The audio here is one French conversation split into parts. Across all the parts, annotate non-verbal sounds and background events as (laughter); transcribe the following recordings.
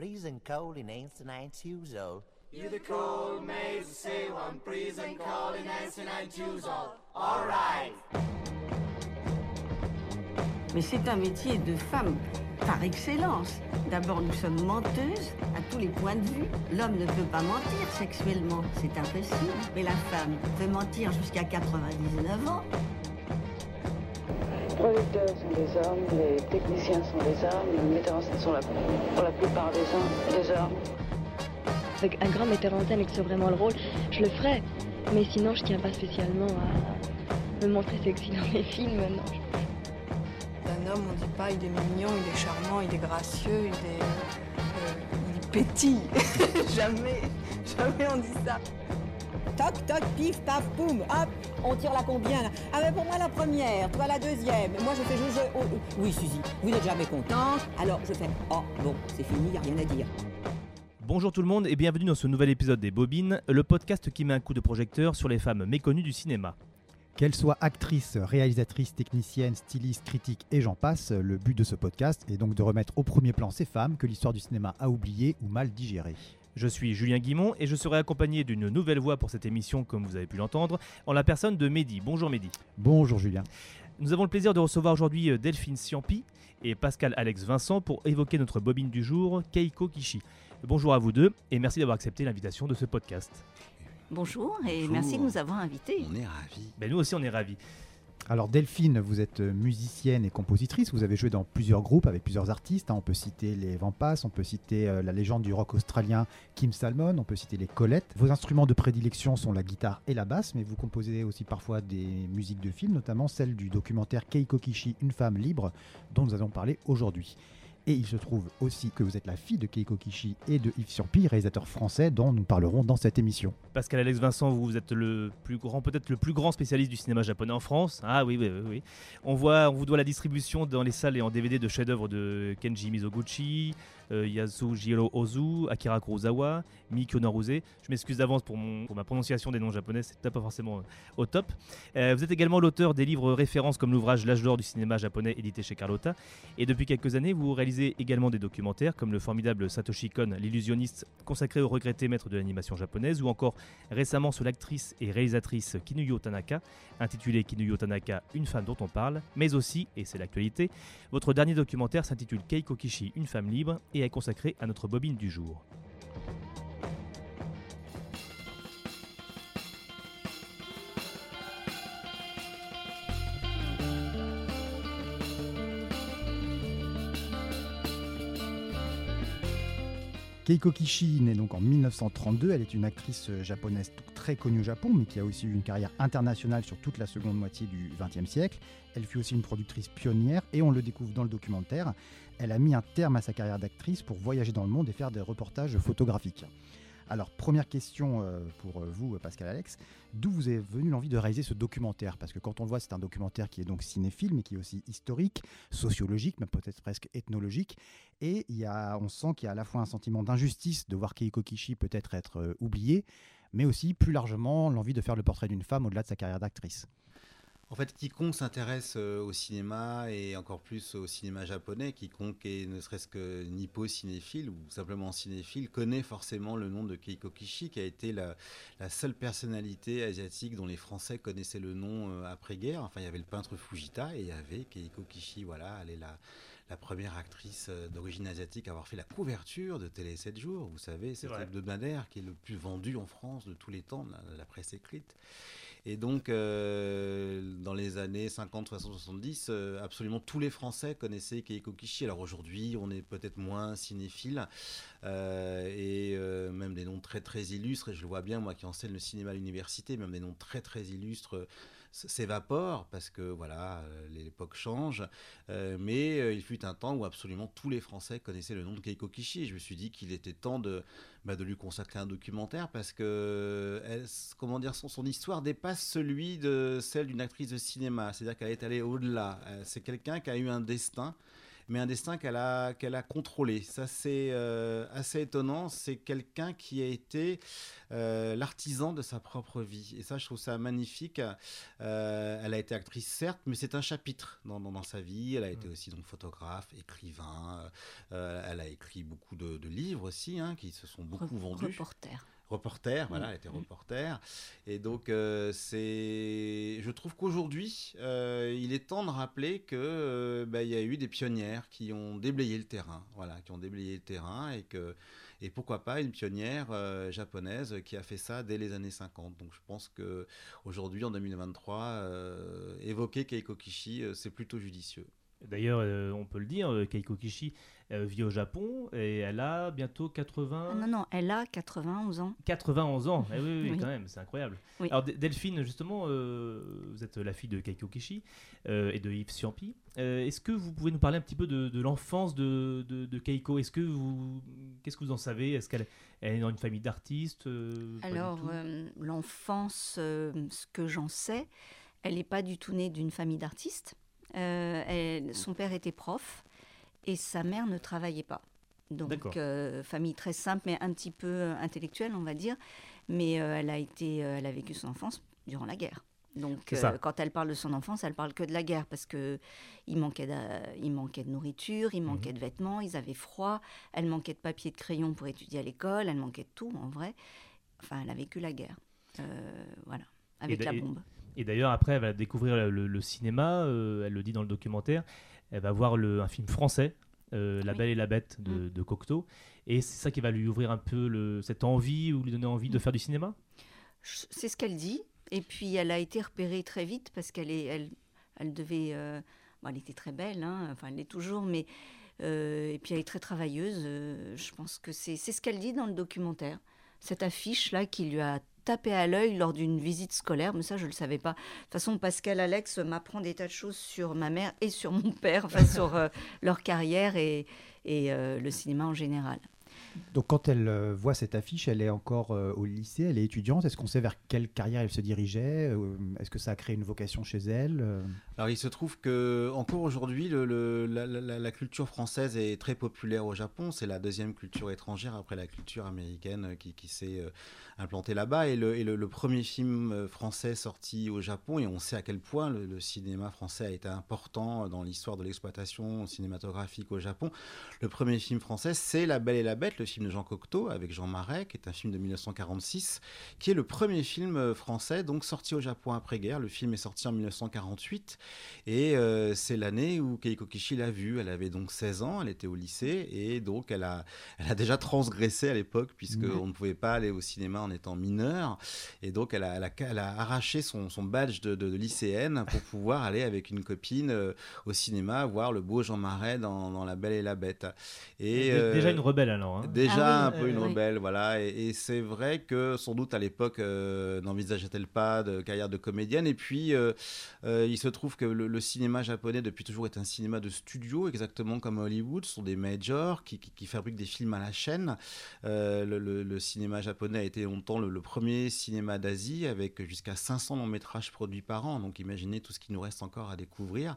Prison call in 1990 You the cold maze, say one prison call in 1990 All right. Mais c'est un métier de femme par excellence. D'abord, nous sommes menteuses à tous les points de vue. L'homme ne peut pas mentir sexuellement, c'est impossible. Mais la femme peut mentir jusqu'à 99 ans. Sont des hommes, les techniciens sont des hommes, les metteurs en scène sont la, pour la plupart des hommes. Des hommes. Avec un grand metteur en scène et que c'est vraiment le rôle, je le ferais. Mais sinon, je tiens pas spécialement à me montrer sexy dans mes films. Non, D'un homme, on dit pas il est mignon, il est charmant, il est gracieux, il est, euh, il pétille. (laughs) jamais, jamais on dit ça. Toc, toc, pif, paf, poum, hop, on tire la combien là Ah mais pour moi la première, toi la deuxième. Moi je fais je, je- oh, oh. Oui Suzy, vous n'êtes jamais contente. Alors je fais oh bon, c'est fini, y a rien à dire. Bonjour tout le monde et bienvenue dans ce nouvel épisode des Bobines, le podcast qui met un coup de projecteur sur les femmes méconnues du cinéma. Qu'elles soient actrices, réalisatrices, techniciennes, stylistes, critiques et j'en passe, le but de ce podcast est donc de remettre au premier plan ces femmes que l'histoire du cinéma a oubliées ou mal digérées. Je suis Julien Guimont et je serai accompagné d'une nouvelle voix pour cette émission comme vous avez pu l'entendre, en la personne de Mehdi. Bonjour Mehdi. Bonjour Julien. Nous avons le plaisir de recevoir aujourd'hui euh, Delphine Ciampi et Pascal Alex Vincent pour évoquer notre bobine du jour, Keiko Kishi. Bonjour à vous deux et merci d'avoir accepté l'invitation de ce podcast. Bonjour et Bonjour. merci de nous avoir invités. On est ravis. Ben, nous aussi on est ravis. Alors Delphine, vous êtes musicienne et compositrice, vous avez joué dans plusieurs groupes avec plusieurs artistes, hein. on peut citer les Vampas, on peut citer euh, la légende du rock australien Kim Salmon, on peut citer les Colettes. Vos instruments de prédilection sont la guitare et la basse, mais vous composez aussi parfois des musiques de films, notamment celle du documentaire Keiko Kishi, Une femme libre, dont nous allons parler aujourd'hui. Et il se trouve aussi que vous êtes la fille de Keiko Kishi et de Yves Ciampi, réalisateur français dont nous parlerons dans cette émission. Pascal Alex Vincent, vous êtes le plus grand, peut-être le plus grand spécialiste du cinéma japonais en France. Ah oui, oui, oui. oui. On, voit, on vous doit la distribution dans les salles et en DVD de chefs-d'œuvre de Kenji Mizoguchi, Yasujiro Ozu, Akira Kurosawa, Mikio Naruse. Je m'excuse d'avance pour, ma prononciation des noms japonais, c'est pas forcément euh, au top. Euh, vous êtes également l'auteur des livres références comme l'ouvrage L'âge d'or du cinéma japonais édité chez Carlotta. Et depuis quelques années, vous réalisez également des documentaires comme le formidable Satoshi Kon, l'illusionniste consacré au regretté maître de l'animation japonaise, ou encore récemment sur l'actrice et réalisatrice Kinuyo Tanaka, intitulé Kinuyo Tanaka, une femme dont on parle, mais aussi, et c'est l'actualité, votre dernier documentaire s'intitule Keiko Kishi, une femme libre, est consacré à notre bobine du jour. Keiko Kishi naît donc en 1932. Elle est une actrice euh, japonaise très connue au Japon, mais qui a aussi eu une carrière internationale sur toute la seconde moitié du XXe siècle. Elle fut aussi une productrice pionnière et on le découvre dans le documentaire. Elle a mis un terme à sa carrière d'actrice pour voyager dans le monde et faire des reportages photographiques. Alors, première question euh, pour euh, vous, Pascal Alex. D'où vous est venue l'envie de réaliser ce documentaire? Parce que quand on le voit, c'est un documentaire qui est donc cinéphile, mais qui est aussi historique, sociologique, même peut-être presque ethnologique. Et il y a, on sent qu'il y a à la fois un sentiment d'injustice de voir Keiko Kishi peut-être être euh, oubliée, mais aussi plus largement l'envie de faire le portrait d'une femme au-delà de sa carrière d'actrice. En fait, quiconque s'intéresse euh, au cinéma et encore plus au cinéma japonais, quiconque est ne serait-ce que nippo-cinéphile ou simplement cinéphile, connaît forcément le nom de Keiko Kishi, qui a été la, la seule personnalité asiatique dont les Français connaissaient le nom euh, après-guerre. Enfin, il y avait le peintre Fujita et il y avait Keiko Kishi. Voilà, elle est la, la première actrice euh, d'origine asiatique à avoir fait la couverture de Télé 7 jours. Vous savez, cet hebdomadaire qui est le plus vendu en France de tous les temps, la, la presse écrite. Et donc, euh, dans les années 50, 60, 70, euh, absolument tous les Français connaissaient Keiko Kishi. Alors aujourd'hui, on est peut-être moins cinéphile euh, et euh, même des noms très très illustres. Et je le vois bien, moi qui enseigne le cinéma à l'université, même des noms très très illustres s- s'évaporent parce que voilà, euh, l'époque change. Euh, mais euh, il fut un temps où absolument tous les Français connaissaient le nom de Keiko Kishi. Je me suis dit qu'il était temps de, bah, de lui consacrer un documentaire parce que comment dire, son, son histoire dépasse celui de celle d'une actrice de cinéma. C'est-à-dire qu'elle est allée au-delà. C'est quelqu'un qui a eu un destin mais un destin qu'elle a, qu'elle a contrôlé. Ça, c'est assez étonnant. C'est quelqu'un qui a été l'artisan de sa propre vie. Et ça, je trouve ça magnifique. elle a été actrice, certes, mais c'est un chapitre dans, dans, sa vie. Elle a été aussi donc photographe, écrivain. elle a écrit beaucoup de, livres aussi, hein, qui se sont beaucoup vendus. Reporter reporter, voilà, elle était reporter. Et donc, euh, c'est, je trouve qu'aujourd'hui, euh, il est temps de rappeler que euh, bah, il y a eu des pionnières qui ont déblayé le terrain, voilà, qui ont déblayé le terrain et que et pourquoi pas une pionnière japonaise qui a fait ça dès les années 50. Donc, je pense que aujourd'hui, en 2023, évoquer Keiko Kishi, c'est plutôt judicieux. D'ailleurs, on peut le dire, Keiko Kishi elle vit au Japon et elle a bientôt 80. Ah non, non, elle a 91 ans. 91 ans, eh oui, oui, quand même, c'est incroyable. Alors Delphine, justement, euh, vous êtes la fille de Keiko Kishi euh, et de Yves Siampi. Euh, est-ce que vous pouvez nous parler un petit peu de, l'enfance de, de, Keiko? Est-ce que vous, qu'est-ce que vous en savez? Est-ce qu'elle est dans une famille d'artistes Alors l'enfance, ce que j'en sais, elle n'est pas du tout née d'une famille d'artistes. Son père était prof et sa mère ne travaillait pas. Donc, euh, famille très simple, mais un petit peu euh, intellectuelle, on va dire. Mais euh, elle, a été, elle a vécu son enfance durant la guerre. Donc, quand elle parle de son enfance, elle parle que de la guerre parce que il manquait de, il manquait de nourriture, il manquait mhm. de vêtements, ils avaient froid, elle manquait de papier, de crayon pour étudier à l'école, elle manquait de tout en vrai. Enfin, elle a vécu la guerre, voilà, avec la bombe. Et d'ailleurs, après, elle va découvrir le, cinéma, elle le dit dans le documentaire, elle va voir le, un film français, euh, La Belle et la Bête de, mm. de Cocteau. Et c'est ça qui va lui ouvrir un peu le, cette envie ou lui donner envie de mm. faire du cinéma? C'est ce qu'elle dit. Et puis elle a été repérée très vite parce qu'elle est, elle, elle devait. Euh, elle était très belle, hein, enfin elle l'est toujours, mais. Euh, et puis elle est très travailleuse. je pense que c'est ce qu'elle dit dans le documentaire. Cette affiche-là qui lui a tapé à l'œil lors d'une visite scolaire, mais ça je ne le savais pas. De toute façon, Pascal Alex m'apprend des tas de choses sur ma mère et sur mon père, enfin sur euh, leur carrière et, euh, le cinéma en général. Donc quand elle euh, voit cette affiche, elle est encore euh, au lycée, elle est étudiante. Est-ce qu'on sait vers quelle carrière elle se dirigeait euh, Est-ce que ça a créé une vocation chez elle Alors il se trouve que encore aujourd'hui, la, culture française est très populaire au Japon. C'est la deuxième culture étrangère après la culture américaine qui, s'est implantée là-bas. Et, le, premier film français sorti au Japon, et on sait à quel point le, cinéma français a été important dans l'histoire de l'exploitation cinématographique au Japon. Le premier film français, c'est La Belle et la Bête le film de Jean Cocteau avec Jean Marais, qui est un film de 1946, qui est le premier film euh, français donc sorti au Japon après-guerre. Le film est sorti en 1948 et euh, c'est l'année où Keiko Kishi l'a vu. Elle avait donc 16 ans, elle était au lycée et donc elle a, elle a déjà transgressé à l'époque puisque on ne pouvait pas aller au cinéma en étant mineur et donc elle a, elle a, arraché son, son badge de, de, lycéenne pour (laughs) pouvoir aller avec une copine euh, au cinéma voir le beau Jean Marais dans, dans La Belle et la Bête. Et, déjà une rebelle alors. Hein. Déjà ah un peu une rebelle, voilà. Et, c'est vrai que sans doute à l'époque, euh, n'envisageait-elle pas de carrière de comédienne? Et puis, euh, euh, il se trouve que le, cinéma japonais, depuis toujours, est un cinéma de studio, exactement comme Hollywood. Ce sont des majors qui, fabriquent des films à la chaîne. Le, cinéma japonais a été longtemps le, premier cinéma d'Asie, avec jusqu'à 500 longs métrages produits par an. Donc, imaginez tout ce qui nous reste encore à découvrir.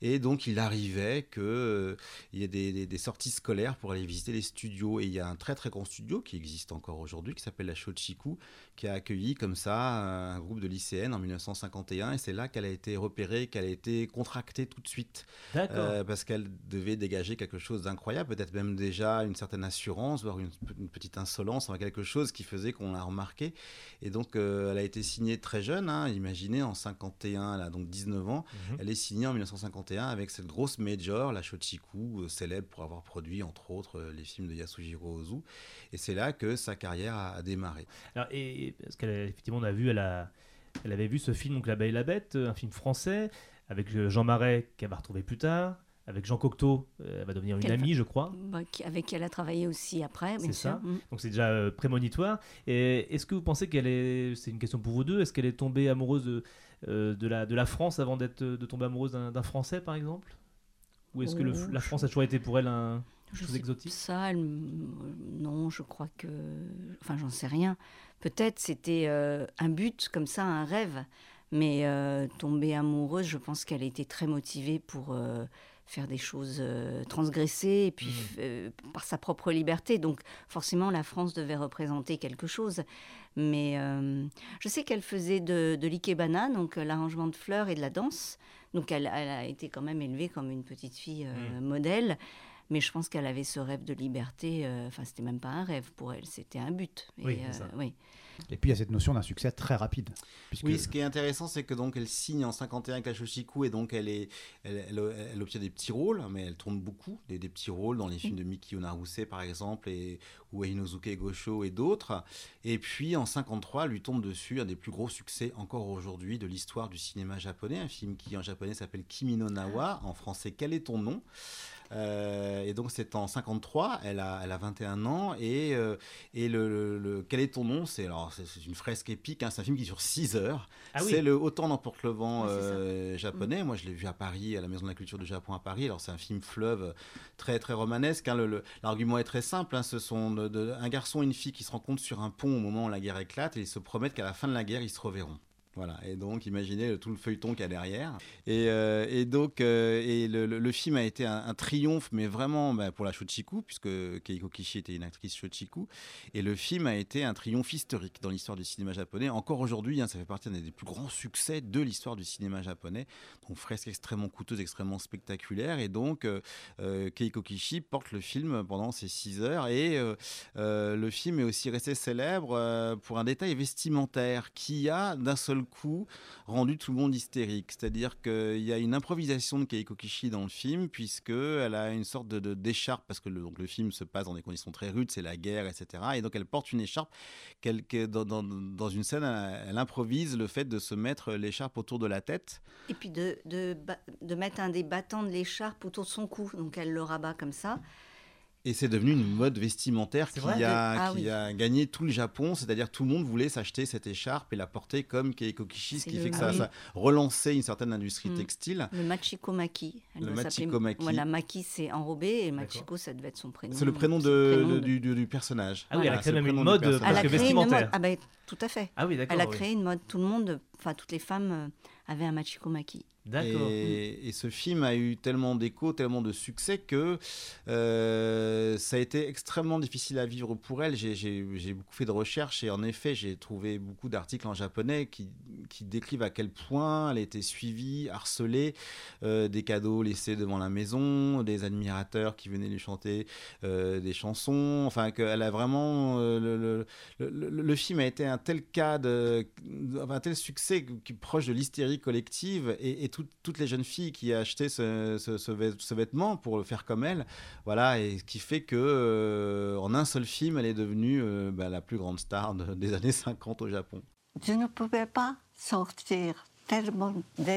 Et donc, il arrivait qu'il y ait des, des sorties scolaires pour aller visiter les studios. Et il y a un très très grand studio qui existe encore aujourd'hui, qui s'appelle la Shochiku, qui a accueilli comme ça un groupe de lycéennes en 1951. Et c'est là qu'elle a été repérée, qu'elle a été contractée tout de suite. Euh, parce qu'elle devait dégager quelque chose d'incroyable, peut-être même déjà une certaine assurance, voire une, petite insolence, enfin quelque chose qui faisait qu'on l'a remarqué. Et donc euh, elle a été signée très jeune, hein, imaginez en 51, elle a donc 19 ans. Mhm. Elle est signée en 1951 avec cette grosse major, la Shochiku, euh, célèbre pour avoir produit entre autres les films de Yasujiro Ozu. Et c'est là que sa carrière a, démarré. Alors, et, parce qu'effectivement, on a vu, elle, a, elle avait vu ce film, donc La Belle et la Bête, un film français, avec Jean Marais, qu'elle va retrouver plus tard. Avec Jean Cocteau, euh, elle va devenir une amie, je crois. Bah, avec qui elle a travaillé aussi après, C'est ça. Mm. Donc c'est déjà euh, prémonitoire. Et est-ce que vous pensez qu'elle est, c'est une question pour vous deux, est-ce qu'elle est tombée amoureuse de, euh, de, la, de la France avant d'être, de tomber amoureuse d'un, Français, par exemple? Ou est-ce que oh, la France a toujours été pour elle un, chose exotique? Ça, non, je crois que. Enfin, j'en sais rien. Peut-être c'était euh, un but comme ça, un rêve. Mais euh, tomber amoureuse, je pense qu'elle était très motivée pour euh, faire des choses euh, transgressées, et puis Mm. euh, par sa propre liberté. Donc forcément, la France devait représenter quelque chose. Mais je sais qu'elle faisait de, de l'ikebana, donc l'arrangement de fleurs et de la danse. Donc elle, elle a été quand même élevée comme une petite fille euh, Mm. modèle. Mais je pense qu'elle avait ce rêve de liberté. euh, Enfin, c'était même pas un rêve pour elle, c'était un but. Et, Oui, euh, ça. oui. Et puis il y a cette notion d'un succès très rapide. puisque- Oui, ce qui est intéressant, c'est que donc elle signe en 51 avec la Shoshiku et donc elle, est, elle, elle- elle obtient des petits rôles, mais elle tourne beaucoup, des, des petits rôles dans les films de Miki Onaruse par exemple, et, ou Inozuke Gosho et d'autres. Et puis en 53, lui tombe dessus un des plus gros succès encore aujourd'hui de l'histoire du cinéma japonais, un film qui en japonais s'appelle Kimi no Nawa, en français Quel est ton nom? Euh, et donc c'est en 53, elle a, elle a 21 ans et, euh, et le, le- le- quel est ton nom? C'est une fresque épique, hein, c'est un film qui dure 6 heures. Ah oui. c'est le Autant n'emporte le vent Oui, euh, japonais. Moi je l'ai vu à Paris, à la Maison de la Culture du Japon à Paris. Alors c'est un film fleuve très très romanesque. hein. L'argument est très simple. hein. Ce sont de- de- un garçon et une fille qui se rencontrent sur un pont au moment où la guerre éclate et ils se promettent qu'à la fin de la guerre ils se reverront. Voilà, et donc imaginez tout le feuilleton qu'il y a derrière. Et, euh, et donc, euh, et le, film a été un, triomphe, mais vraiment bah, pour la Shochiku, puisque Keiko Kishi était une actrice Shochiku. Et le film a été un triomphe historique dans l'histoire du cinéma japonais. Encore aujourd'hui, hein, ça fait partie des plus grands succès de l'histoire du cinéma japonais. Donc, fresque extrêmement coûteuse, extrêmement spectaculaire. Et donc, euh, Keiko Kishi porte le film pendant ces six heures. Et le film est aussi resté célèbre pour un détail vestimentaire qui a d'un seul coup rendu tout le monde hystérique. C'est-à-dire qu'il y a une improvisation de Keiko Kishi dans le film, puisqu'elle a une sorte de, d'écharpe, parce que le, donc le film se passe dans des conditions très rudes, c'est la guerre, etc. Et donc elle porte une écharpe, dans, dans- une scène, elle, improvise le fait de se mettre l'écharpe autour de la tête. Et puis de, de mettre un des battants de l'écharpe autour de son cou. Donc elle le rabat comme ça. Et c'est devenu une mode vestimentaire qui, vrai a, Ah qui oui. a gagné tout le Japon, c'est-à-dire tout le monde voulait s'acheter cette écharpe et la porter comme Keiko Kishi, ce qui le- fait que ah ça, oui. ça relançait une certaine industrie Mm. textile. Le Machiko Maki. Elle Le Machiko Maki. Voilà, Maki c'est enrobé et Machiko ça devait être son prénom. C'est le prénom, de, le prénom de- de- du, du- du personnage. Ah oui, elle a Voilà, créé même une mode Parce que créé une mode. vestimentaire. Ah ben tout à fait. Ah oui, d'accord. Elle a oui. créé une mode. Tout le monde, enfin toutes les femmes avaient un Machiko Maki. D'accord. Et, et ce film a eu tellement d'écho, tellement de succès que euh, ça a été extrêmement difficile à vivre pour elle. J'ai- beaucoup fait de recherches et en effet, j'ai trouvé beaucoup d'articles en japonais qui, qui décrivent à quel point elle était suivie, harcelée, euh, des cadeaux laissés devant la maison, des admirateurs qui venaient lui chanter euh, des chansons. Enfin, qu'elle a vraiment. euh, le, le- le- le- le film a été un tel cas, de, un tel succès proche de l'hystérie collective et, et tout- toutes les jeunes filles qui achetaient ce, ce, ce vêt- ce vêtement pour le faire comme elle, voilà, et ce qui fait que euh, en un seul film, elle est devenue euh, bah, la plus grande star de- des (laughs) années 50 au Japon. Je ne pouvais pas sortir tellement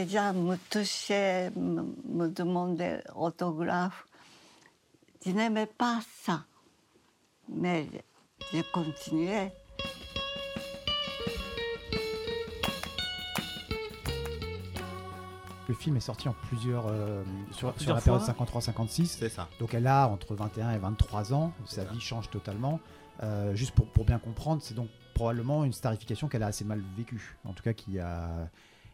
gens me touchaient, me, me demandaient autographe. Je n'aimais pas ça. Mais je continuais. Le film est sorti en plusieurs, euh, sur, sur plusieurs la période fois 53-56. C'est ça. Donc elle a entre 21 et 23 ans, sa ça. vie change totalement. Euh, juste pour, pour bien comprendre, c'est donc probablement une starification qu'elle a assez mal vécue. En tout cas, qui a,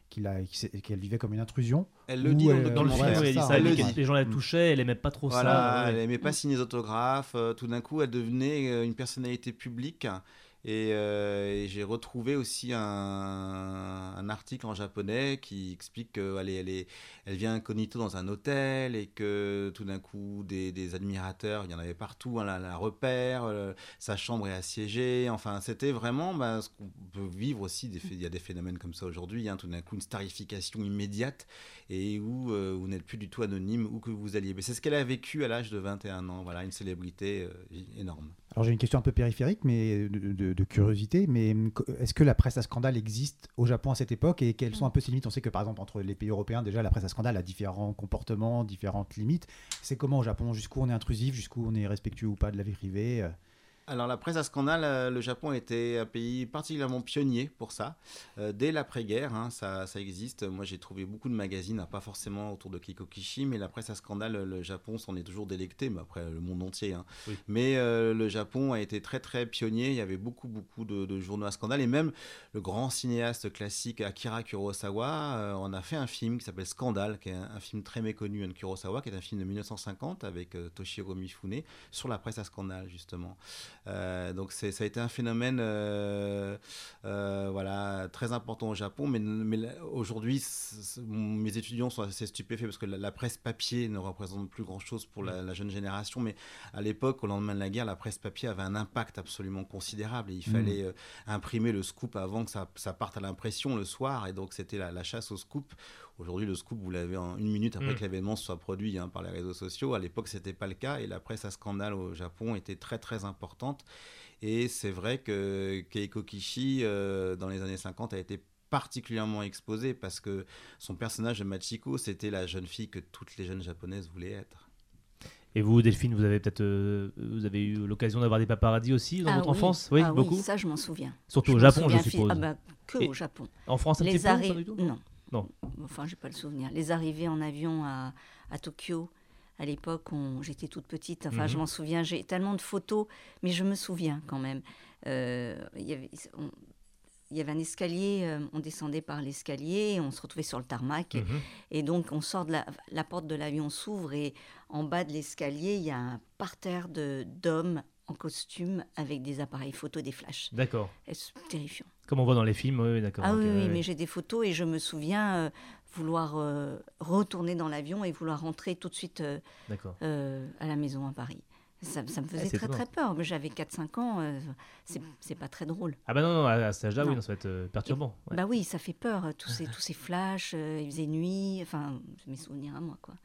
qu'elle vivait comme une intrusion. Elle le dit dans le elle- Dans le Ouais, film, documentaire. oui, elle dit ça, ça. Elle elle dit le que dit. les gens la Mm. touchaient, elle aimait pas trop Voilà, ça. elle ouais. aimait pas signer les autographes. euh, tout d'un coup, elle devenait euh, une personnalité publique. Et, euh, et j'ai retrouvé aussi un, article en japonais qui explique qu'elle elle vient incognito dans un hôtel et que tout d'un coup, des, admirateurs, il y en avait partout, hein, la, repère, euh, sa chambre est assiégée. Enfin, c'était vraiment bah, ce qu'on peut vivre aussi. Il y a des phénomènes comme ça aujourd'hui. hein, tout d'un coup, une starification immédiate et où euh, vous n'êtes plus du tout anonyme où que vous alliez. Mais c'est ce qu'elle a vécu à l'âge de 21 ans. Voilà, une célébrité énorme. Alors j'ai une question un peu périphérique, mais de, curiosité. Mais hum, est-ce que la presse à scandale existe au Japon à cette époque et quelles sont un peu ses limites? On sait que par exemple entre les pays européens, déjà la presse à scandale a différents comportements, différentes limites. C'est comment au Japon? Jusqu'où on est intrusif, jusqu'où on est respectueux ou pas de la vie privée alors la presse à scandale, euh, le Japon était un pays particulièrement pionnier pour ça. Euh, dès l'après-guerre, hein, ça, ça, existe. Moi j'ai trouvé beaucoup de magazines, pas forcément autour de Keiko Kishi, mais la presse à scandale, le Japon s'en est toujours délecté, mais après le monde entier. Hein. Mais euh, le Japon a été très très pionnier, il y avait beaucoup beaucoup de, journaux à scandale, et même le grand cinéaste classique Akira Kurosawa on a fait un film qui s'appelle Scandale, qui est un, film très méconnu de Kurosawa, qui est un film de 1950 avec Toshiro Mifune, sur la presse à scandale justement. Euh, donc ça a été un phénomène euh, euh, voilà, très important au Japon, mais, mais aujourd'hui, mes étudiants sont assez stupéfaits parce que la, presse papier ne représente plus grand-chose pour la, jeune génération, mais à l'époque, au lendemain de la guerre, la presse papier avait un impact absolument considérable et il mmh. fallait imprimer le scoop avant que ça, ça parte à l'impression le soir, et donc c'était la, chasse au scoop Aujourd'hui, le scoop, vous l'avez en une minute après mm. que l'événement soit produit hein, par les réseaux sociaux. À l'époque, ce n'était pas le cas et la presse à scandale au Japon était très très importante. Et c'est vrai que Keiko Kishi, euh, dans les années 50, a été particulièrement exposée parce que son personnage de Machiko, c'était la jeune fille que toutes les jeunes japonaises voulaient être. Et vous, Delphine, vous avez peut-être euh, vous avez eu l'occasion d'avoir des paparazzis aussi dans ah votre enfance? Oui, ah beaucoup. Oui, ça, je m'en souviens. Surtout au Japon, je suppose. Ah bah, que au Japon. En France, un les petit peu, Non. Non. Enfin, j'ai pas le souvenir. Les arrivées en avion à, à Tokyo, à l'époque, j'étais toute petite. Enfin, je mhm. m'en souviens. J'ai tellement de photos, mais je me souviens quand même. Euh, il y avait, il y avait un escalier, euh, on descendait par l'escalier, on se retrouvait sur le tarmac. Mhm. Et, donc, on sort de la, la porte de l'avion s'ouvre et en bas de l'escalier, il y a un parterre d'hommes en costume avec des appareils photo, des flashs. D'accord. C'est terrifiant. Comme on voit dans les films, oui, d'accord. Ah oui, mais j'ai des photos et je me souviens euh, vouloir euh, retourner dans l'avion et vouloir rentrer tout de suite euh, à la maison à Paris. Ça, me faisait très très peur. J'avais 4-5 ans, c'est pas très drôle. Ah bah non, non à cet âge-là, oui, ça va être perturbant. Bah oui, ça fait peur, tous ces, (laughs) tous ces flashs, il faisait nuit, enfin, mes souvenirs à moi, quoi.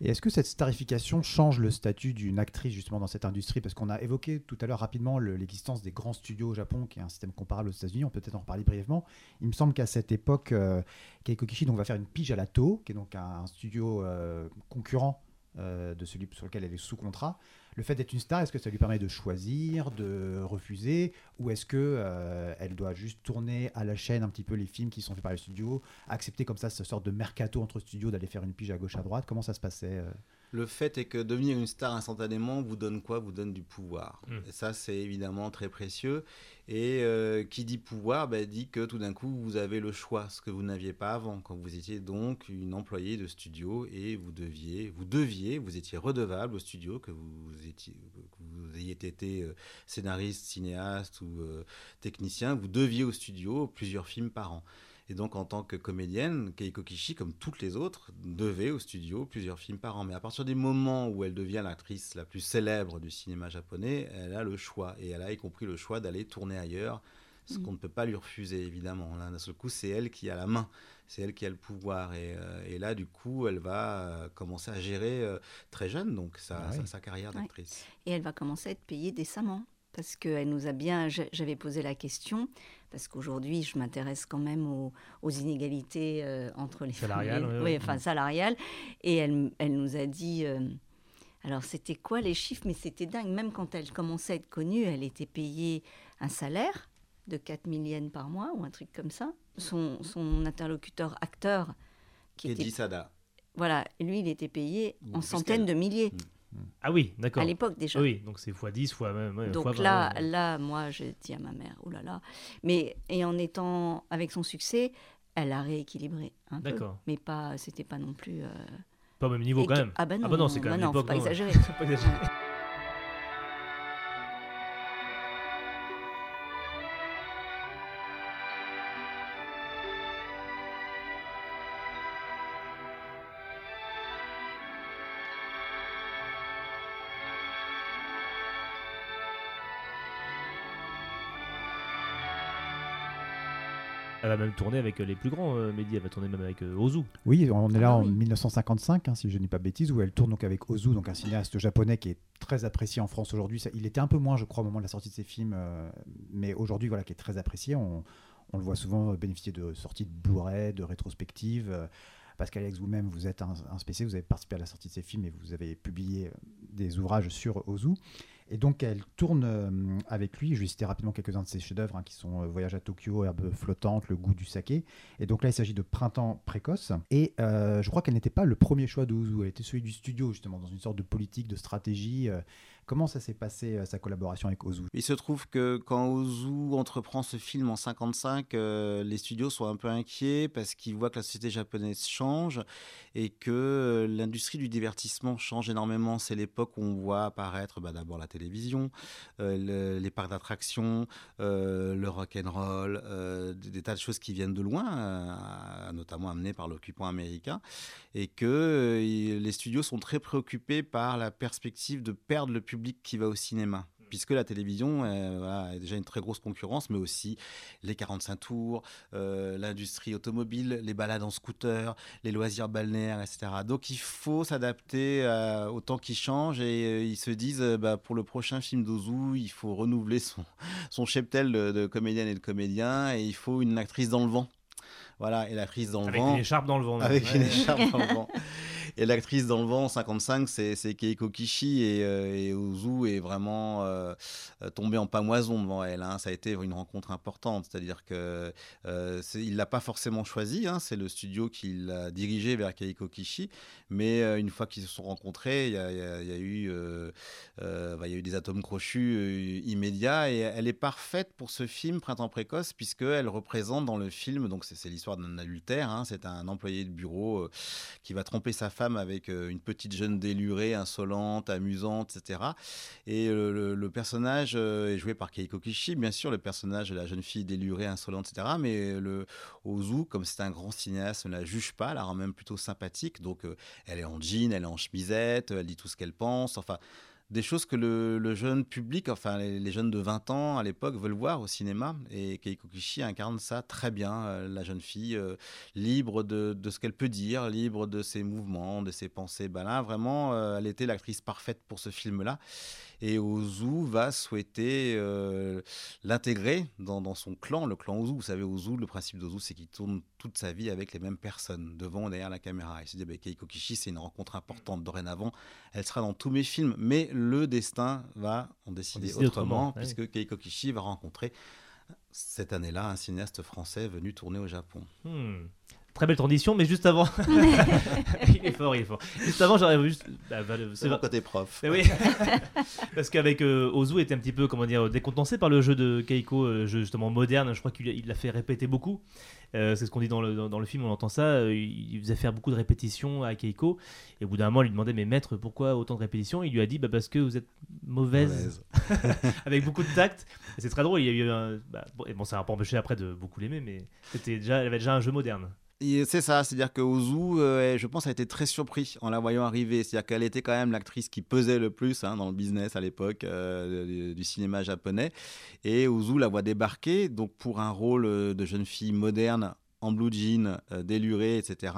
Et est-ce que cette starification change le statut d'une actrice justement dans cette industrie? Parce qu'on a évoqué tout à l'heure rapidement l'existence des grands studios au Japon, qui est un système comparable aux États-Unis. On peut peut-être en reparler brièvement. Il me semble qu'à cette époque, euh, Keiko Kishi donc, va faire une pige à la To, qui est donc un, studio euh, concurrent euh, de celui sur lequel elle est sous contrat le fait d'être une star, est-ce que ça lui permet de choisir, de refuser, ou est-ce que euh, elle doit juste tourner à la chaîne un petit peu les films qui sont faits par les studios, accepter comme ça ce sorte de mercato entre studios, d'aller faire une pige à gauche à droite? Comment ça se passait euh? Le fait est que devenir une star instantanément vous donne quoi? Vous donne du pouvoir. Hmm. Et ça, c'est évidemment très précieux. Et euh, qui dit pouvoir bah, dit que tout d'un coup, vous avez le choix, ce que vous n'aviez pas avant, quand vous étiez donc une employée de studio et vous deviez, vous deviez, vous étiez redevable au studio, que vous, étiez, vous ayez été euh, scénariste, cinéaste ou euh, technicien, vous deviez au studio plusieurs films par an. Et donc, en tant que comédienne, Keiko Kishi, comme toutes les autres, devait au studio plusieurs films par an. Mais à partir du moment où elle devient l'actrice la plus célèbre du cinéma japonais, elle a le choix. Et elle a y compris le choix d'aller tourner ailleurs, ce mm. qu'on ne peut pas lui refuser, évidemment. Là, d'un seul coup, c'est elle qui a la main. C'est elle qui a le pouvoir. Et, euh, là, du coup, elle va euh, commencer à gérer euh, très jeune donc sa, ah sa, carrière d'actrice. Et elle va commencer à être payée décemment parce qu'elle nous a bien. J'avais posé la question, parce qu'aujourd'hui, je m'intéresse quand même aux, inégalités euh, entre les salariales, femmes. Oui, enfin salariales. Et elle, elle nous a dit. Euh, alors, c'était quoi les chiffres? Mais c'était dingue. Même quand elle commençait à être connue, elle était payée un salaire de 4 000 yens par mois ou un truc comme ça. Son, son interlocuteur acteur, qui était. Sada. Voilà, lui, il était payé en centaines de milliers. Mm. Ah oui, d'accord. À l'époque déjà. Oui, donc c'est x10, fois même. donc là, là, moi, je dis à ma mère, oh là là. Mais et en étant avec son succès, elle a rééquilibré un peu. D'accord. Mais pas, c'était pas non plus. Euh, pas au même niveau quand même. Ah bah non, ah bah non c'est quand bah même. Non, faut pas (laughs) pas exagérer. Va même tourner avec euh, les plus grands euh, médias, elle va tourner même avec euh, Ozu. Oui, on est là ah en 1955, hein, si je ne dis pas bêtise, où elle tourne donc avec Ozu, donc un cinéaste japonais qui est très apprécié en France aujourd'hui. Il était un peu moins, je crois, au moment de la sortie de ses films, mais aujourd'hui, voilà, qui est très apprécié. On, le voit souvent bénéficier de sorties de Blu-ray, de rétrospectives. Pascal Alex, vous-même, vous êtes un, un, spécialiste, vous avez participé à la sortie de ces films et vous avez publié des ouvrages sur Ozu. Et donc, elle tourne euh, avec lui. Je vais citer rapidement quelques-uns de ses chefs-d'œuvre, hein, qui sont euh, Voyage à Tokyo, Herbe flottante, Le goût du saké. Et donc là, il s'agit de Printemps précoce. Et euh, je crois qu'elle n'était pas le premier choix de Ozu. Elle était celui du studio, justement, dans une sorte de politique, de stratégie. Comment ça s'est passé, sa collaboration avec Ozu? Il se trouve que quand Ozu entreprend ce film en 55, les studios sont un peu inquiets parce qu'ils voient que la société japonaise change et que l'industrie du divertissement change énormément. C'est l'époque où on voit apparaître bah, d'abord la télévision, euh, les parcs d'attractions, euh, le rock and roll, euh, des, tas de choses qui viennent de loin, notamment amenées par l'occupant américain, et que les studios sont très préoccupés par la perspective de perdre le public qui va au cinéma puisque la télévision euh, a déjà une très grosse concurrence, mais aussi les 45 tours, euh, l'industrie automobile, les balades en scooter, les loisirs balnéaires, etc. Donc il faut s'adapter euh, au temps qui change et ils se disent bah, pour le prochain film d'Ozu, il faut renouveler son, son cheptel de, de comédiennes et de comédiens et il faut une actrice dans le vent. Voilà, et l'actrice dans le vent. Avec une écharpe dans le vent. Avec une écharpe dans le vent. (laughs) Et l'actrice dans le vent, 55, c'est Keiko Kishi et, euh, Ozu est vraiment euh, tombé en pamoison devant elle. Hein. Ça a été une rencontre importante, c'est-à-dire que euh, il l'a pas forcément choisi. Hein. C'est le studio qui l'a dirigé vers Keiko Kishi, mais euh, une fois qu'ils se sont rencontrés, il y, a, eu, il y a eu des atomes crochus immédiats et elle est parfaite pour ce film Printemps précoce puisqu'elle représente dans le film, donc c'est l'histoire d'un adultère. Hein. C'est un employé de bureau qui va tromper sa femme avec euh, une petite jeune délurée, insolente, amusante, etc. Et euh, le, personnage euh, est joué par Keiko Kishi, bien sûr, le personnage de la jeune fille délurée, insolente, etc. Mais le Ozu, comme c'est un grand cinéaste, ne la juge pas, la rend même plutôt sympathique. Donc elle est en jean, elle est en chemisette, elle dit tout ce qu'elle pense. Enfin, des choses que le, jeune public, enfin les, jeunes de 20 ans à l'époque veulent voir au cinéma. Et Keiko Kishi incarne ça très bien, euh, la jeune fille euh, libre de, ce qu'elle peut dire, libre de ses mouvements, de ses pensées. Ben là, vraiment, euh, elle était l'actrice parfaite pour ce film-là. Et Ozu va souhaiter l'intégrer dans, son clan, le clan Ozu. Vous savez, Ozu, le principe d'Ozu, c'est qu'il tourne toute sa vie avec les mêmes personnes, devant et derrière la caméra. Il se dit, bah, Keiko Kishi, c'est une rencontre importante dorénavant. Elle sera dans tous mes films, mais le destin va en décider autrement, puisque Keiko Kishi va rencontrer cette année-là un cinéaste français venu tourner au Japon. Hmm. Très belle transition, mais juste avant. (laughs) il est fort, il est fort. Juste avant, j'aurais juste. Bah, bah, c'est mon côté prof. Oui. (laughs) Parce qu'avec euh, Ozu était un petit peu, comment dire, décontenancé par le jeu de Keiko, euh, jeu justement moderne. Je crois qu'il l'a fait répéter beaucoup. Euh, c'est ce qu'on dit dans le, dans, le, film, on entend ça. il faisait faire beaucoup de répétitions à Keiko. Et au bout d'un moment, il lui demandait Mais maître, pourquoi autant de répétitions? Il lui a dit bah, Parce que vous êtes mauvaise. (laughs) avec beaucoup de tact. c'est très drôle. Il y a eu un. Bah, bon, et bon, ça n'a pas empêché après de beaucoup l'aimer, mais c'était déjà, il avait déjà un jeu moderne. C'est ça, c'est-à-dire que Ozu, euh, je pense, a été très surpris en la voyant arriver. C'est-à-dire qu'elle était quand même l'actrice qui pesait le plus hein, dans le business à l'époque euh, du, cinéma japonais. Et Ozu la voit débarquer, donc pour un rôle euh, de jeune fille moderne en blue jean, délurée, etc.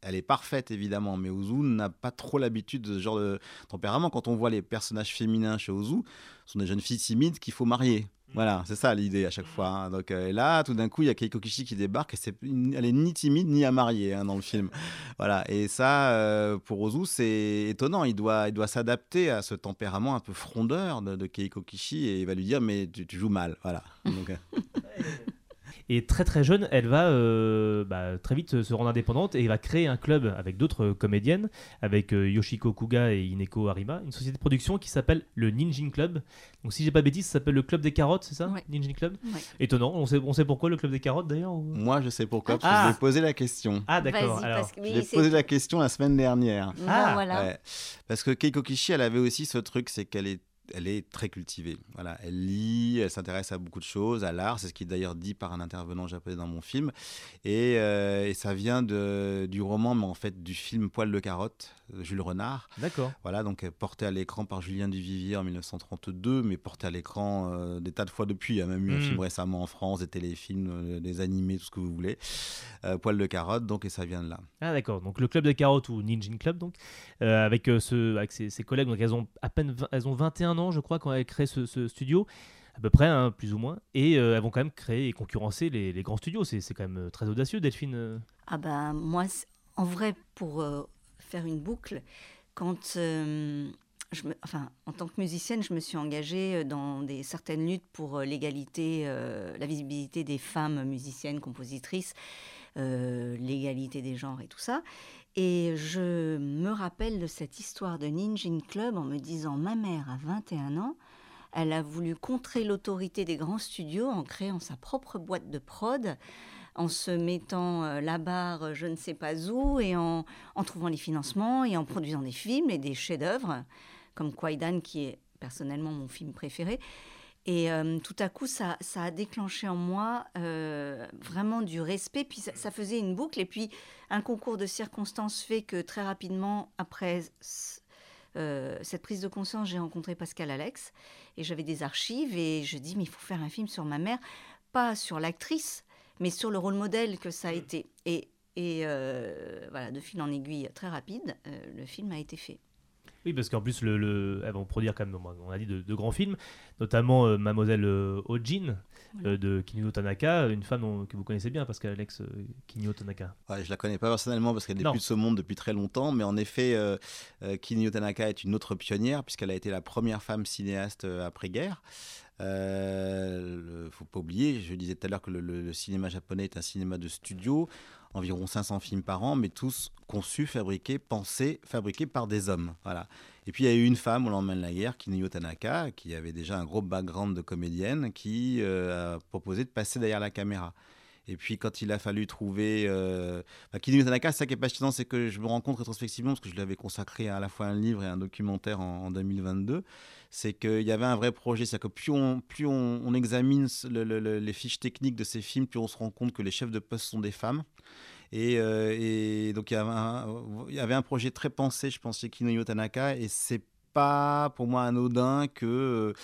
Elle est parfaite évidemment, mais Ozu n'a pas trop l'habitude de ce genre de tempérament. Quand on voit les personnages féminins chez Ozu, ce sont des jeunes filles timides qu'il faut marier. Voilà, c'est ça l'idée à chaque fois. Hein. Donc euh, là, tout d'un coup, il y a Keiko Kishi qui débarque et c'est, elle est ni timide ni à marier hein, dans le film. (laughs) Voilà, et ça, euh, pour Ozu, c'est étonnant. Il doit, il doit s'adapter à ce tempérament un peu frondeur de, Keiko Kishi et il va lui dire mais tu, joues mal. Voilà. (laughs) Donc, euh, Et très très jeune, elle va euh, bah, très vite se rendre indépendante et va créer un club avec d'autres comédiennes, avec euh, Yoshiko Kuga et Ineko Arima, une société de production qui s'appelle le Ninjin Club. Donc si j'ai pas de bêtises, ça s'appelle le Club des Carottes, c'est ça? Ninjin Club? Étonnant, on sait, on sait pourquoi le Club des Carottes d'ailleurs Moi je sais pourquoi, parce que ah. posé la question. Ah d'accord, alors. J'ai posé la question la semaine dernière. Ah, voilà. Parce que Keiko Kishi, elle avait aussi ce truc, c'est qu'elle est elle est très cultivée. Voilà, elle lit, elle s'intéresse à beaucoup de choses, à l'art. C'est ce qui est d'ailleurs dit par un intervenant japonais dans mon film. Et, euh, ça vient du roman, mais en fait du film Poil de carotte Jules Renard. D'accord. Voilà, donc porté à l'écran par Julien Duvivier en 1932, mais porté à l'écran euh, des tas de fois depuis. Il y a même eu un hmm. film récemment en France, des téléfilms, euh, des animés, tout ce que vous voulez. Euh, Poil de carotte, donc, et ça vient de là. Ah, d'accord. Donc, le club de carottes ou Ninja Club, donc, avec, ce, avec ses, collègues, donc elles ont à peine elles ont 21 ans, je crois, quand elles créent ce, studio à peu près, hein, plus ou moins. Et elles vont quand même créer et concurrencer les, les grands studios. C'est quand même très audacieux, Delphine. Ah ben, moi, en vrai, pour faire une boucle, quand euh, je me, enfin, en tant que musicienne, je me suis engagée dans des certaines luttes pour l'égalité, la visibilité des femmes musiciennes, compositrices, l'égalité des genres et tout ça. Et je me rappelle de cette histoire de Ninjin Club en me disant ma mère a 21 ans, elle a voulu contrer l'autorité des grands studios en créant sa propre boîte de prod, en se mettant euh, la barre euh, je ne sais pas où et en, trouvant les financements et en produisant des films et des chefs-d'œuvre, comme Kwaidan qui est personnellement mon film préféré. Et euh, tout à coup, ça, ça, a déclenché en moi vraiment du respect. Puis ça, faisait une boucle. Et puis, un concours de circonstances fait que très rapidement, après euh, cette prise de conscience, j'ai rencontré Pascal Alex et j'avais des archives et je dis mais il faut faire un film sur ma mère, pas sur l'actrice, mais sur le rôle modèle que ça a été. Et, et euh, voilà, de fil en aiguille très rapide, euh, le film a été fait. Oui, parce qu'en plus, le, elles vont produire quand même, on a dit, de, grands films, notamment euh, Mademoiselle euh, Ojin euh, de Kinyo Tanaka, une femme que vous connaissez bien, parce qu'Alex Kinyo Tanaka. Ouais, je la connais pas personnellement parce qu'elle n'est plus de ce monde depuis très longtemps, mais en effet, Kinyo Tanaka est une autre pionnière, puisqu'elle a été la première femme cinéaste après-guerre. Il ne faut pas oublier, je disais tout à l'heure que le, cinéma japonais est un cinéma de studio environ 500 films par an, mais tous conçus, fabriqués, pensés, fabriqués par des hommes. Voilà. Et puis il y a eu une femme au lendemain de la guerre, Kinuyo Tanaka, qui avait déjà un gros background de comédienne, qui euh, a proposé de passer derrière la caméra. Et puis quand il a fallu trouver... Euh... Bah, Tanaka, ça qui est passionnant, c'est que je me rends compte rétrospectivement, parce que je lui avais consacré à la fois un livre et un documentaire en, 2022, c'est qu'il y avait un vrai projet. C'est-à-dire que plus on, plus on, examine les fiches techniques de ces films, plus on se rend compte que les chefs de poste sont des femmes. Et, euh, donc il y, avait un, il y avait un projet très pensé, je pense, chez Kinoyo Tanaka, et c'est pas pour moi anodin que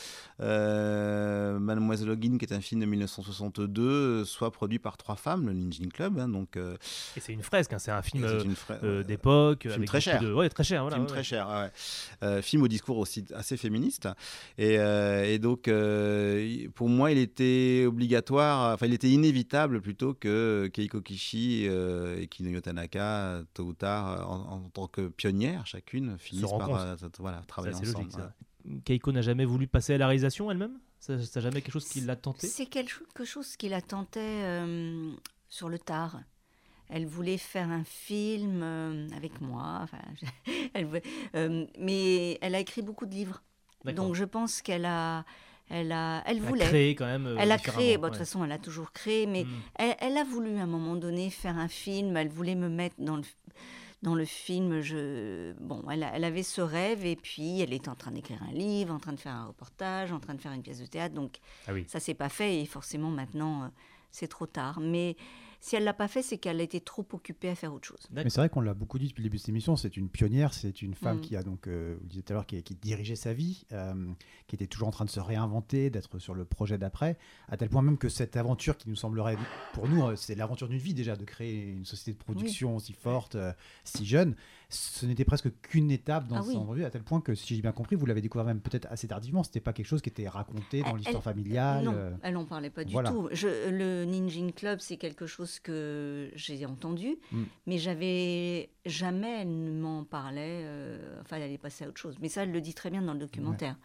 euh, Mademoiselle Login, qui est un film de 1962, soit produit par trois femmes, le Ninja Club. Hein, donc, euh, Et c'est une fresque, hein, c'est un film euh, d'époque. Film très cher. Ouais, très cher. Voilà, film très cher, film au discours aussi assez féministe. Et, et donc, pour moi, il était obligatoire, enfin, il était inévitable plutôt que Keiko Kishi et Kinoyo Tanaka, tôt ou tard, en, tant que pionnières, chacune, finissent par voilà, Keiko n'a jamais voulu passer à la réalisation elle-même? C'est jamais quelque chose qui l'a tenté? C'est quelque chose qui la tentait euh, sur le tard. Elle voulait faire un film euh, avec moi, enfin, (laughs) elle, euh, mais elle a écrit beaucoup de livres. Donc je pense qu'elle a, elle a, elle, voulait. A créé quand même. elle a créé. de toute façon, elle a toujours créé, mais hmm. elle, elle, a voulu à un moment donné faire un film. Elle voulait me mettre dans le dans le film, je... bon, elle, avait ce rêve et puis elle était en train d'écrire un livre, en train de faire un reportage, en train de faire une pièce de théâtre. Donc ah ça s'est pas fait et forcément maintenant euh, c'est trop tard. Mais si elle l'a pas fait, c'est qu'elle était trop occupée à faire autre chose. Mais c'est vrai qu'on l'a beaucoup dit depuis le début de cette émission. C'est une pionnière, c'est une femme mm. qui a donc, euh, vous disiez tout à l'heure, qui, qui, dirigeait sa vie, euh, qui était toujours en train de se réinventer, d'être sur le projet d'après, à tel point même que cette aventure qui nous semblerait, pour nous, euh, c'est l'aventure d'une vie déjà de créer une société de production aussi forte, si jeune ce n'était presque qu'une étape dans ah son revue, à tel point que, si j'ai bien compris, vous l'avez découvert même peut-être assez tardivement. C'était pas quelque chose qui était raconté dans l'histoire familiale. Non, euh. elle n'en parlait pas du tout. Je, le Ninjin Club, c'est quelque chose que j'ai entendu, mm. mais j'avais jamais elle m'en parlait. Euh, enfin, elle est passée à autre chose. Mais ça, elle le dit très bien dans le documentaire.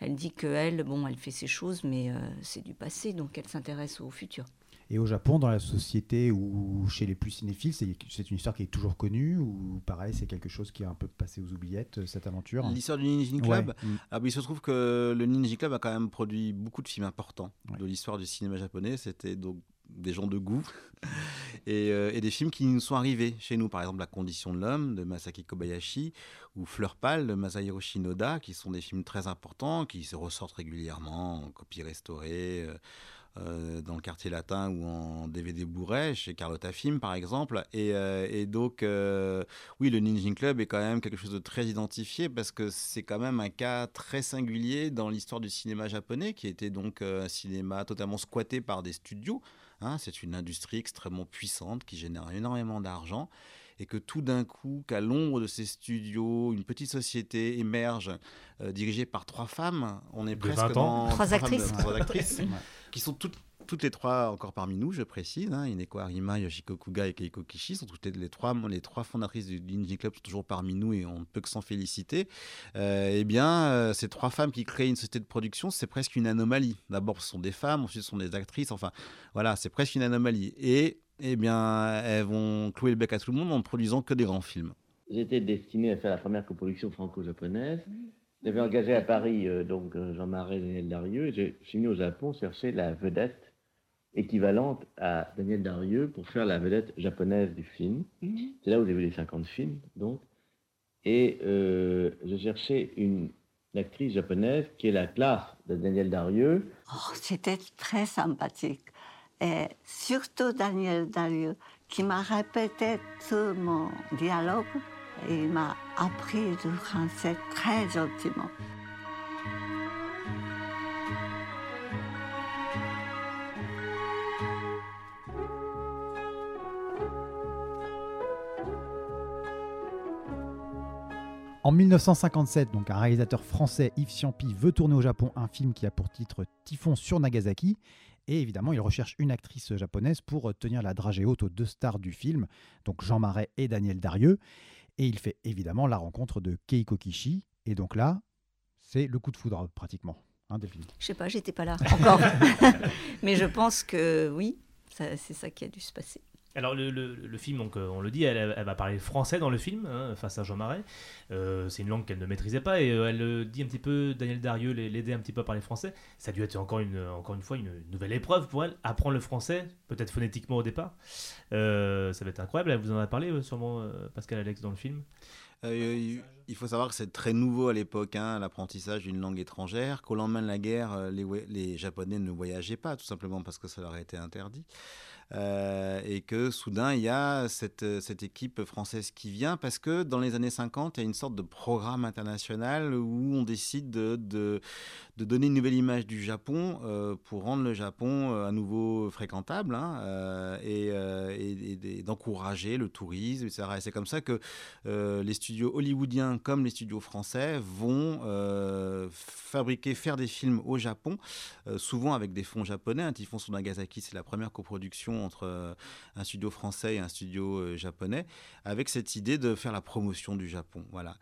Elle dit que elle, bon, elle fait ses choses, mais euh, c'est du passé, donc elle s'intéresse au futur. Et au Japon, dans la société ou chez les plus cinéphiles, c'est une histoire qui est toujours connue ou pareil, c'est quelque chose qui est un peu passé aux oubliettes, euh, cette aventure L'histoire du Ninja Club mm. ah, Il se trouve que le Ninja Club a quand même produit beaucoup de films importants de l'histoire du cinéma japonais. C'était donc des gens de goût (laughs) euh, et, des films qui nous sont arrivés chez nous. Par exemple, La condition de l'homme de Masaki Kobayashi ou Fleur pâle de Masahiro Shinoda, qui sont des films très importants, qui se ressortent régulièrement en copie restaurée. Euh, dans le quartier latin ou en DVD Blu-ray, chez Carlotta Film par exemple. Et, euh, donc, euh, oui, le Ninja Club est quand même quelque chose de très identifié parce que c'est quand même un cas très singulier dans l'histoire du cinéma japonais, qui était donc un cinéma totalement squatté par des studios. Hein. c'est une industrie extrêmement puissante qui génère énormément d'argent et que tout d'un coup, qu'à l'ombre de ces studios, une petite société émerge dirigée par trois femmes. On est presque dans trois actrices, trois actrices (laughs) qui sont toutes les trois encore parmi nous, je précise. Hein, Ineko Arima, Yoshiko Kuga et Keiko Kishi sont toutes les trois, les trois fondatrices du Ninja Club sont toujours parmi nous et on ne peut que s'en féliciter. eh bien, ces trois femmes qui créent une société de production, c'est presque une anomalie. D'abord, ce sont des femmes, ensuite, ce sont des actrices. Enfin, voilà, c'est presque une anomalie. Et eh bien, elles vont clouer le bec à tout le monde en ne produisant que des grands films. J'étais destiné à faire la première coproduction franco-japonaise. J'avais engagé à Paris euh, donc euh, Jean-Marie Daniel Darieux et je suis venu au Japon chercher la vedette équivalente à Daniel Darieux pour faire la vedette japonaise du film. Mhm. C'est là où j'ai vu les 50 films, donc. Et euh, je cherchais une, actrice japonaise qui est la classe de Daniel Darieux. Oh, C'était très sympathique. Et surtout Daniel Darieux, qui m'a répété tout mon dialogue et m'a appris le français très gentiment. En 1957, donc un réalisateur français, Yves Ciampi, veut tourner au Japon un film qui a pour titre Typhon sur Nagasaki. Et évidemment, il recherche une actrice japonaise pour tenir la dragée haute aux deux stars du film, donc Jean Marais et Daniel Darieux. Et il fait évidemment la rencontre de Keiko Kishi. Et donc là, c'est le coup de foudre pratiquement. Hein, Delphine? Je sais pas, j'étais pas là encore. (laughs) Mais je pense que oui, c'est ça qui a dû se passer. Alors le, film, donc, euh, on le dit, elle, va parler français dans le film, hein, face à Jean Marais. Euh, c'est une langue qu'elle ne maîtrisait pas et euh, elle dit un petit peu, Daniel Darieux l'aider un petit peu à parler français. Ça a dû être encore une, encore une fois une nouvelle épreuve pour elle, apprendre le français, peut-être phonétiquement au départ. ça va être incroyable, elle vous en a parlé sûrement Pascal Alex dans le film? Il faut savoir que c'est très nouveau à l'époque, hein, l'apprentissage d'une langue étrangère, qu'au lendemain de la guerre, les, les Japonais ne voyageaient pas, tout simplement parce que ça leur a été interdit. Euh, et que soudain il y a cette, cette, équipe française qui vient parce que dans les années 50 il y a une sorte de programme international où on décide de, de, donner une nouvelle image du Japon euh, pour rendre le Japon euh, à nouveau fréquentable hein, et, d'encourager le tourisme. Et c'est comme ça que les studios hollywoodiens comme les studios français vont fabriquer, faire des films au Japon, souvent avec des fonds japonais. Un Typhon sur Nagasaki, c'est la première coproduction entre euh, un studio français et un studio euh, japonais, avec cette idée de faire la promotion du Japon. Voilà.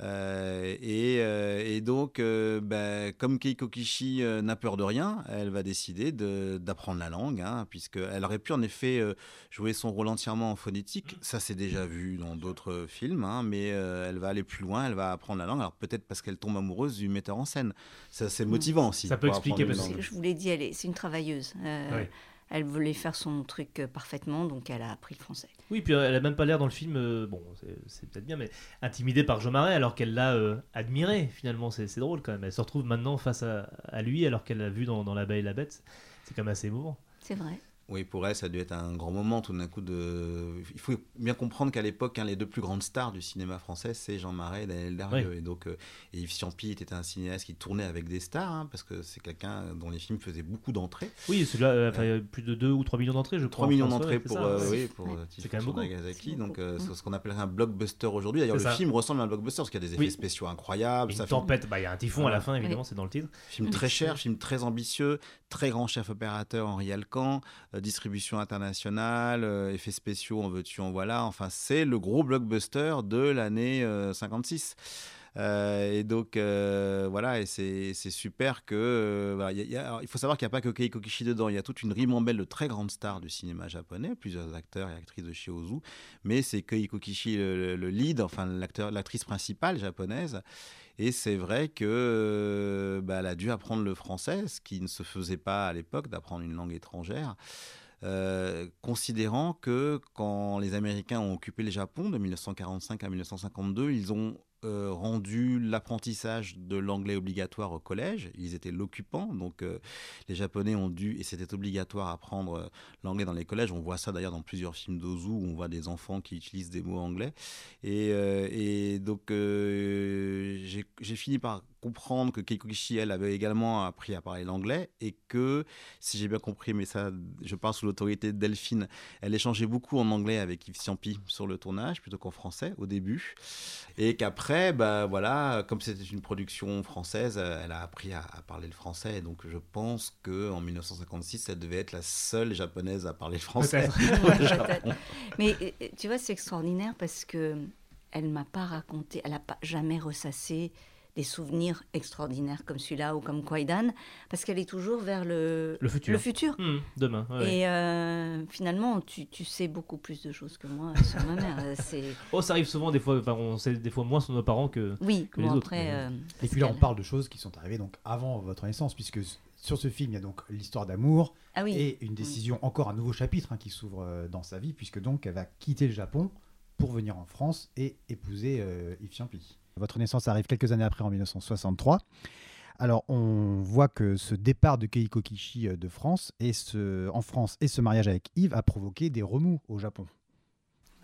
Euh, et, donc, ben, comme Keiko Kishi n'a peur de rien, elle va décider d'apprendre la langue, hein, puisqu'elle aurait pu en effet jouer son rôle entièrement en phonétique. Ça, c'est déjà vu dans d'autres films, hein, mais elle va aller plus loin, elle va apprendre la langue. Alors peut-être parce qu'elle tombe amoureuse du metteur en scène. Ça, c'est motivant aussi. Ça peut expliquer. Je vous l'ai dit, c'est une travailleuse. Oui elle voulait faire son truc euh, parfaitement, donc elle a appris le français. Oui, puis elle a même pas l'air dans le film, euh, bon, c'est peut-être bien, mais intimidée par Jean Marais alors qu'elle l'a euh, admiré. Finalement, c'est drôle quand même. Elle se retrouve maintenant face à, lui alors qu'elle l'a vu dans, dans La Belle et la Bête. C'est quand même assez émouvant. C'est vrai. Oui, pour elle, ça a dû être un grand moment tout d'un coup de. Il faut bien comprendre qu'à l'époque, hein, les deux plus grandes stars du cinéma français, c'est Jean Marais et Daniel Darieux. Et donc, euh, Yves Ciampi était un cinéaste qui tournait avec des stars, hein, parce que c'est quelqu'un dont les films faisaient beaucoup d'entrées. Oui, celui-là, euh, plus de 2 ou 3 millions d'entrées, je crois. 3 millions d'entrées pour, euh, oui, pour c'est quand même beaucoup. Nagasaki, donc c'est ce qu'on appellerait un blockbuster aujourd'hui. D'ailleurs, le film ressemble à un blockbuster parce qu'il y a des effets spéciaux incroyables. ça tempête, bah, il y a un typhon à la fin, évidemment, c'est dans le titre. Film très cher, film très ambitieux, très grand chef opérateur Henri Alcan, distribution internationale international, euh, effets spéciaux, en veux-tu, en voilà. Enfin, c'est le gros blockbuster de l'année 56. Euh, euh, et donc voilà, et c'est super que. il faut savoir qu'il n'y a pas que Keiko Kishi dedans, il y a toute une ribambelle de très grandes stars du cinéma japonais, plusieurs acteurs et actrices de chez Ozu, mais c'est Keiko Kishi le, le, lead, enfin l'actrice principale japonaise. Et c'est vrai que bah, elle a dû apprendre le français, ce qui ne se faisait pas à l'époque d'apprendre une langue étrangère. Euh, considérant que quand les Américains ont occupé le Japon de 1945 à 1952, ils ont euh, rendu l'apprentissage de l'anglais obligatoire au collège. Ils étaient l'occupant, donc euh, les Japonais ont dû, et c'était obligatoire, apprendre l'anglais dans les collèges. On voit ça d'ailleurs dans plusieurs films d'Ozu, où on voit des enfants qui utilisent des mots anglais. Et, et donc j'ai fini par comprendre que Keiko Kishi, elle, avait également appris à parler l'anglais et que, si j'ai bien compris, mais ça, je parle sous l'autorité de Delphine, elle échangeait beaucoup en anglais avec Yves Ciampi sur le tournage plutôt qu'en français au début. Et qu'après, bah, voilà, comme c'était une production française, elle a appris à, parler le français. Et donc, je pense qu'en 1956, elle devait être la seule japonaise à parler le français. (laughs) mais tu vois, c'est extraordinaire parce que elle m'a pas raconté, elle n'a pas jamais ressassé des souvenirs extraordinaires comme celui-là ou comme Kwaidan, parce qu'elle est toujours vers le, le futur. Le futur. Mmh, demain. et euh, finalement, tu, tu, sais beaucoup plus de choses que moi sur ma mère. (laughs) oh, ça arrive souvent, des fois, enfin, on sait des fois moins sur nos parents que, oui, que les autres. Après, euh, et puis là, on parle de choses qui sont arrivées donc avant votre naissance, puisque sur ce film, il y a donc l'histoire d'amour ah oui. et une décision, encore un nouveau chapitre hein, qui s'ouvre euh, dans sa vie, puisque donc elle va quitter le Japon pour venir en France et épouser euh, Yves Ciampi. Votre naissance arrive quelques années après, en 1963. Alors, on voit que ce départ de Keiko Kishi euh, de France et ce, en France et ce mariage avec Yves a provoqué des remous au Japon.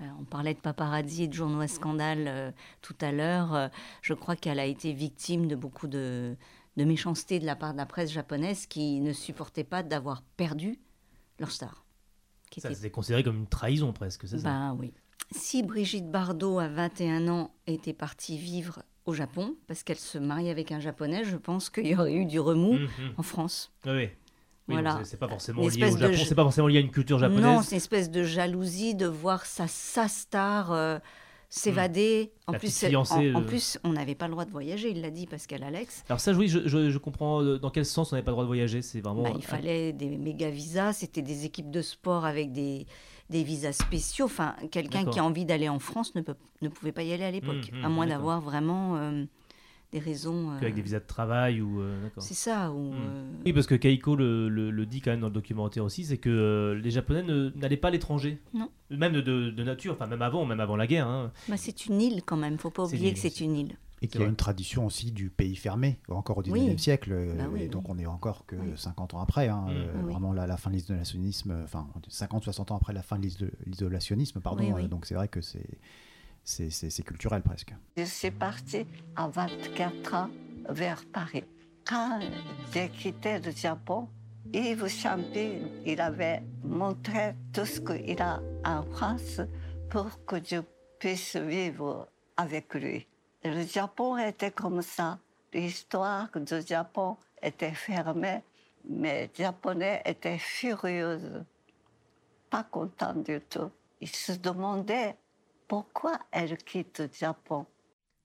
On parlait de paparazzi et de journaux à scandale euh, tout à l'heure. je crois qu'elle a été victime de beaucoup de, de, méchanceté de la part de la presse japonaise qui ne supportait pas d'avoir perdu leur star. Ça, était... c'est considéré comme une trahison presque, c'est ça? Ben oui si Brigitte Bardot, à 21 ans, était partie vivre au Japon, parce qu'elle se marie avec un japonais, je pense qu'il y aurait eu du remous mhm. en France. Oui. voilà. C'est pas forcément lié au Japon, c'est pas forcément lié à une culture japonaise. Non, c'est une espèce de jalousie de voir sa, sa star euh, s'évader. En, plus, en, en, plus, on n'avait pas le droit de voyager, il l'a dit Pascal Alex. Alors ça, oui, je, je, comprends euh, dans quel sens on n'avait pas le droit de voyager. C'est vraiment. Bah, il fallait des méga visas, c'était des équipes de sport avec des des visas spéciaux. Enfin, quelqu'un qui a envie d'aller en France ne, peut, ne pouvait pas y aller à l'époque, mmh, mmh, à moins d'avoir vraiment euh, des raisons. Avec des euh, visas de travail ou. Euh, c'est ça. Ou, mmh. Oui, parce que Keiko le, le, dit quand même dans le documentaire aussi, c'est que les Japonais n'allaient pas à l'étranger. Non. Même de, de, nature, enfin même avant, même avant la guerre. Hein. Bah, c'est une île quand même, faut pas oublier que c'est une île. Et qu'il y a une tradition aussi du pays fermé, encore au 19e siècle. Bah euh, et donc on est encore que 50 ans après, hein, mm. euh, vraiment la, fin de l'isolationnisme, enfin 50-60 ans après la fin de l'isolationnisme, pardon. Euh, donc c'est vrai que c'est c'est culturel presque. Je suis partie à 24 ans vers Paris. Quand j'ai quitté le Japon, Yves Champy, il avait montré tout ce qu'il a en France pour que je puisse vivre avec lui. Le Japon était comme ça. L'histoire du Japon était fermée, mais les Japonais étaient furieux, pas contents du tout. Ils se demandaient pourquoi elle quitte le Japon.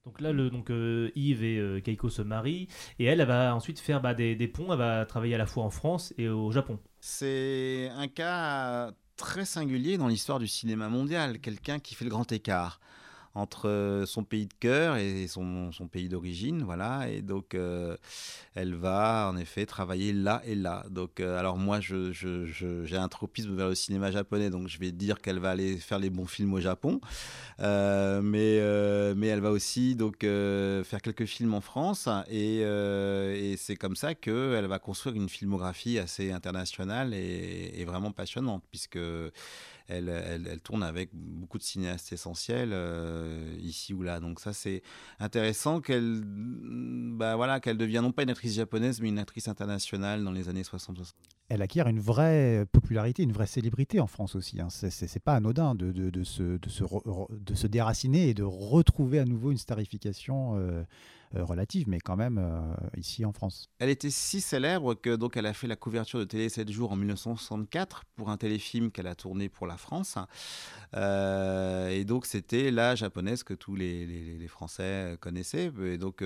Donc là, le, donc, euh, Yves et euh, Keiko se marient, et elle, elle va ensuite faire bah, des, des, ponts, elle va travailler à la fois en France et au Japon. C'est un cas très singulier dans l'histoire du cinéma mondial, quelqu'un qui fait le grand écart entre son pays de cœur et son, pays d'origine, voilà. Et donc, euh, elle va en effet travailler là et là. Donc, euh, alors moi, j'ai un tropisme vers le cinéma japonais, donc je vais dire qu'elle va aller faire les bons films au Japon, euh, mais mais elle va aussi donc faire quelques films en France, et, et c'est comme ça qu'elle va construire une filmographie assez internationale et, et vraiment passionnante, puisque elle, elle, tourne avec beaucoup de cinéastes essentiels euh, ici ou là. Donc ça, c'est intéressant qu'elle bah, voilà, qu'elle devienne non pas une actrice japonaise, mais une actrice internationale dans les années 60-70. Elle acquiert une vraie popularité, une vraie célébrité en France aussi. Hein. C'est pas anodin de, de, de, se, de, se de se déraciner et de retrouver à nouveau une starification. Euh, relative, mais quand même euh, ici en France. Elle était si célèbre que donc elle a fait la couverture de Télé 7 jours en 1964 pour un téléfilm qu'elle a tourné pour la France. Euh, et donc c'était la japonaise que tous les, les, Français connaissaient. Et donc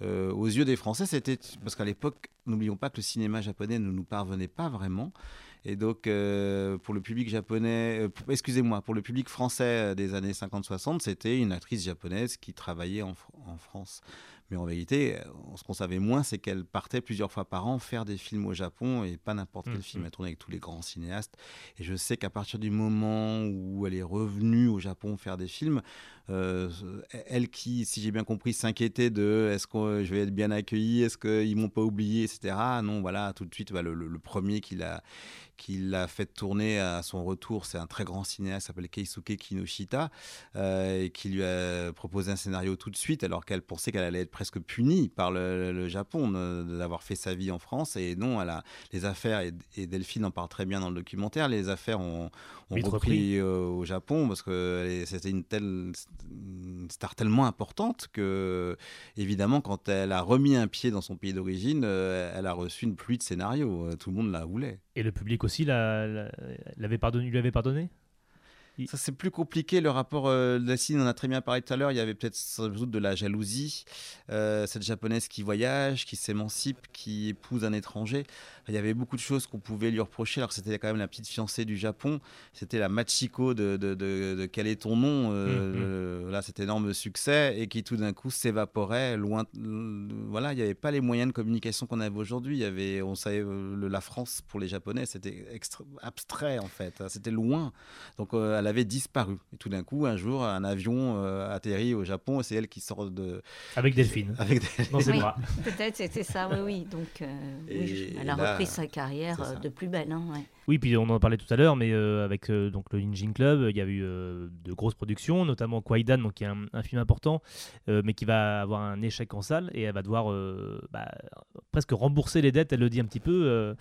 aux yeux des Français, c'était parce qu'à l'époque, n'oublions pas que le cinéma japonais ne nous parvenait pas vraiment. Et donc, pour le public japonais, excusez-moi, pour le public français des années 50-60, c'était une actrice japonaise qui travaillait en, en France. Mais en vérité, euh, ce qu'on savait moins, c'est qu'elle partait plusieurs fois par an faire des films au Japon et pas n'importe quel mmh, film. Elle tournait avec tous les grands cinéastes. Et je sais qu'à partir du moment où elle est revenue au Japon faire des films, euh, elle qui, si j'ai bien compris, s'inquiétait de est-ce que je vais être bien accueilli, est-ce qu'ils m'ont pas oublié, etc. Non, voilà, tout de suite, bah, le, premier qui l'a qui l'a fait tourner à son retour, c'est un très grand cinéaste, s'appelle Keisuke Kinoshita, euh, et qui lui a proposé un scénario tout de suite, alors qu'elle pensait qu'elle allait être presque punie par le, Japon d'avoir fait sa vie en France. Et non, elle a, les affaires, et, Delphine en parle très bien dans le documentaire, les affaires ont, repris, euh, au Japon parce que c'était une telle star tellement importante que, évidemment, quand elle a remis un pied dans son pays d'origine, euh, elle a reçu une pluie de scénarios. Tout le monde la voulait. Et le public aussi l'avait pardonné, lui avait pardonné? Ça, c'est plus compliqué. Le rapport euh, on en a très bien parlé tout à l'heure. Il y avait peut-être de la jalousie. Euh, cette japonaise qui voyage, qui s'émancipe, qui épouse un étranger. Il y avait beaucoup de choses qu'on pouvait lui reprocher. Alors c'était quand même la petite fiancée du Japon. C'était la Machiko de, de, de, Quel est ton nom euh, mm-hmm. Là, cet énorme succès et qui tout d'un coup s'évaporait loin. Voilà, il n'y avait pas les moyens de communication qu'on avait aujourd'hui. Il y avait, on savait, euh, la France pour les Japonais, c'était abstrait en fait. C'était loin. Donc euh, elle avait disparu. Et tout d'un coup, un jour, un avion atterrit au Japon et c'est elle qui sort de. Avec Delphine. Avec Delphine. Oui, Peut-être c'était ça, oui, oui. Donc, elle a repris sa carrière euh, de plus belle. Hein, oui, puis on en parlait tout à l'heure, mais euh, avec euh, donc le Ninjin Club, il y a eu de grosses productions, notamment Kwaidan, donc qui est un, film important, mais qui va avoir un échec en salle et elle va devoir bah, presque rembourser les dettes. Elle le dit un petit peu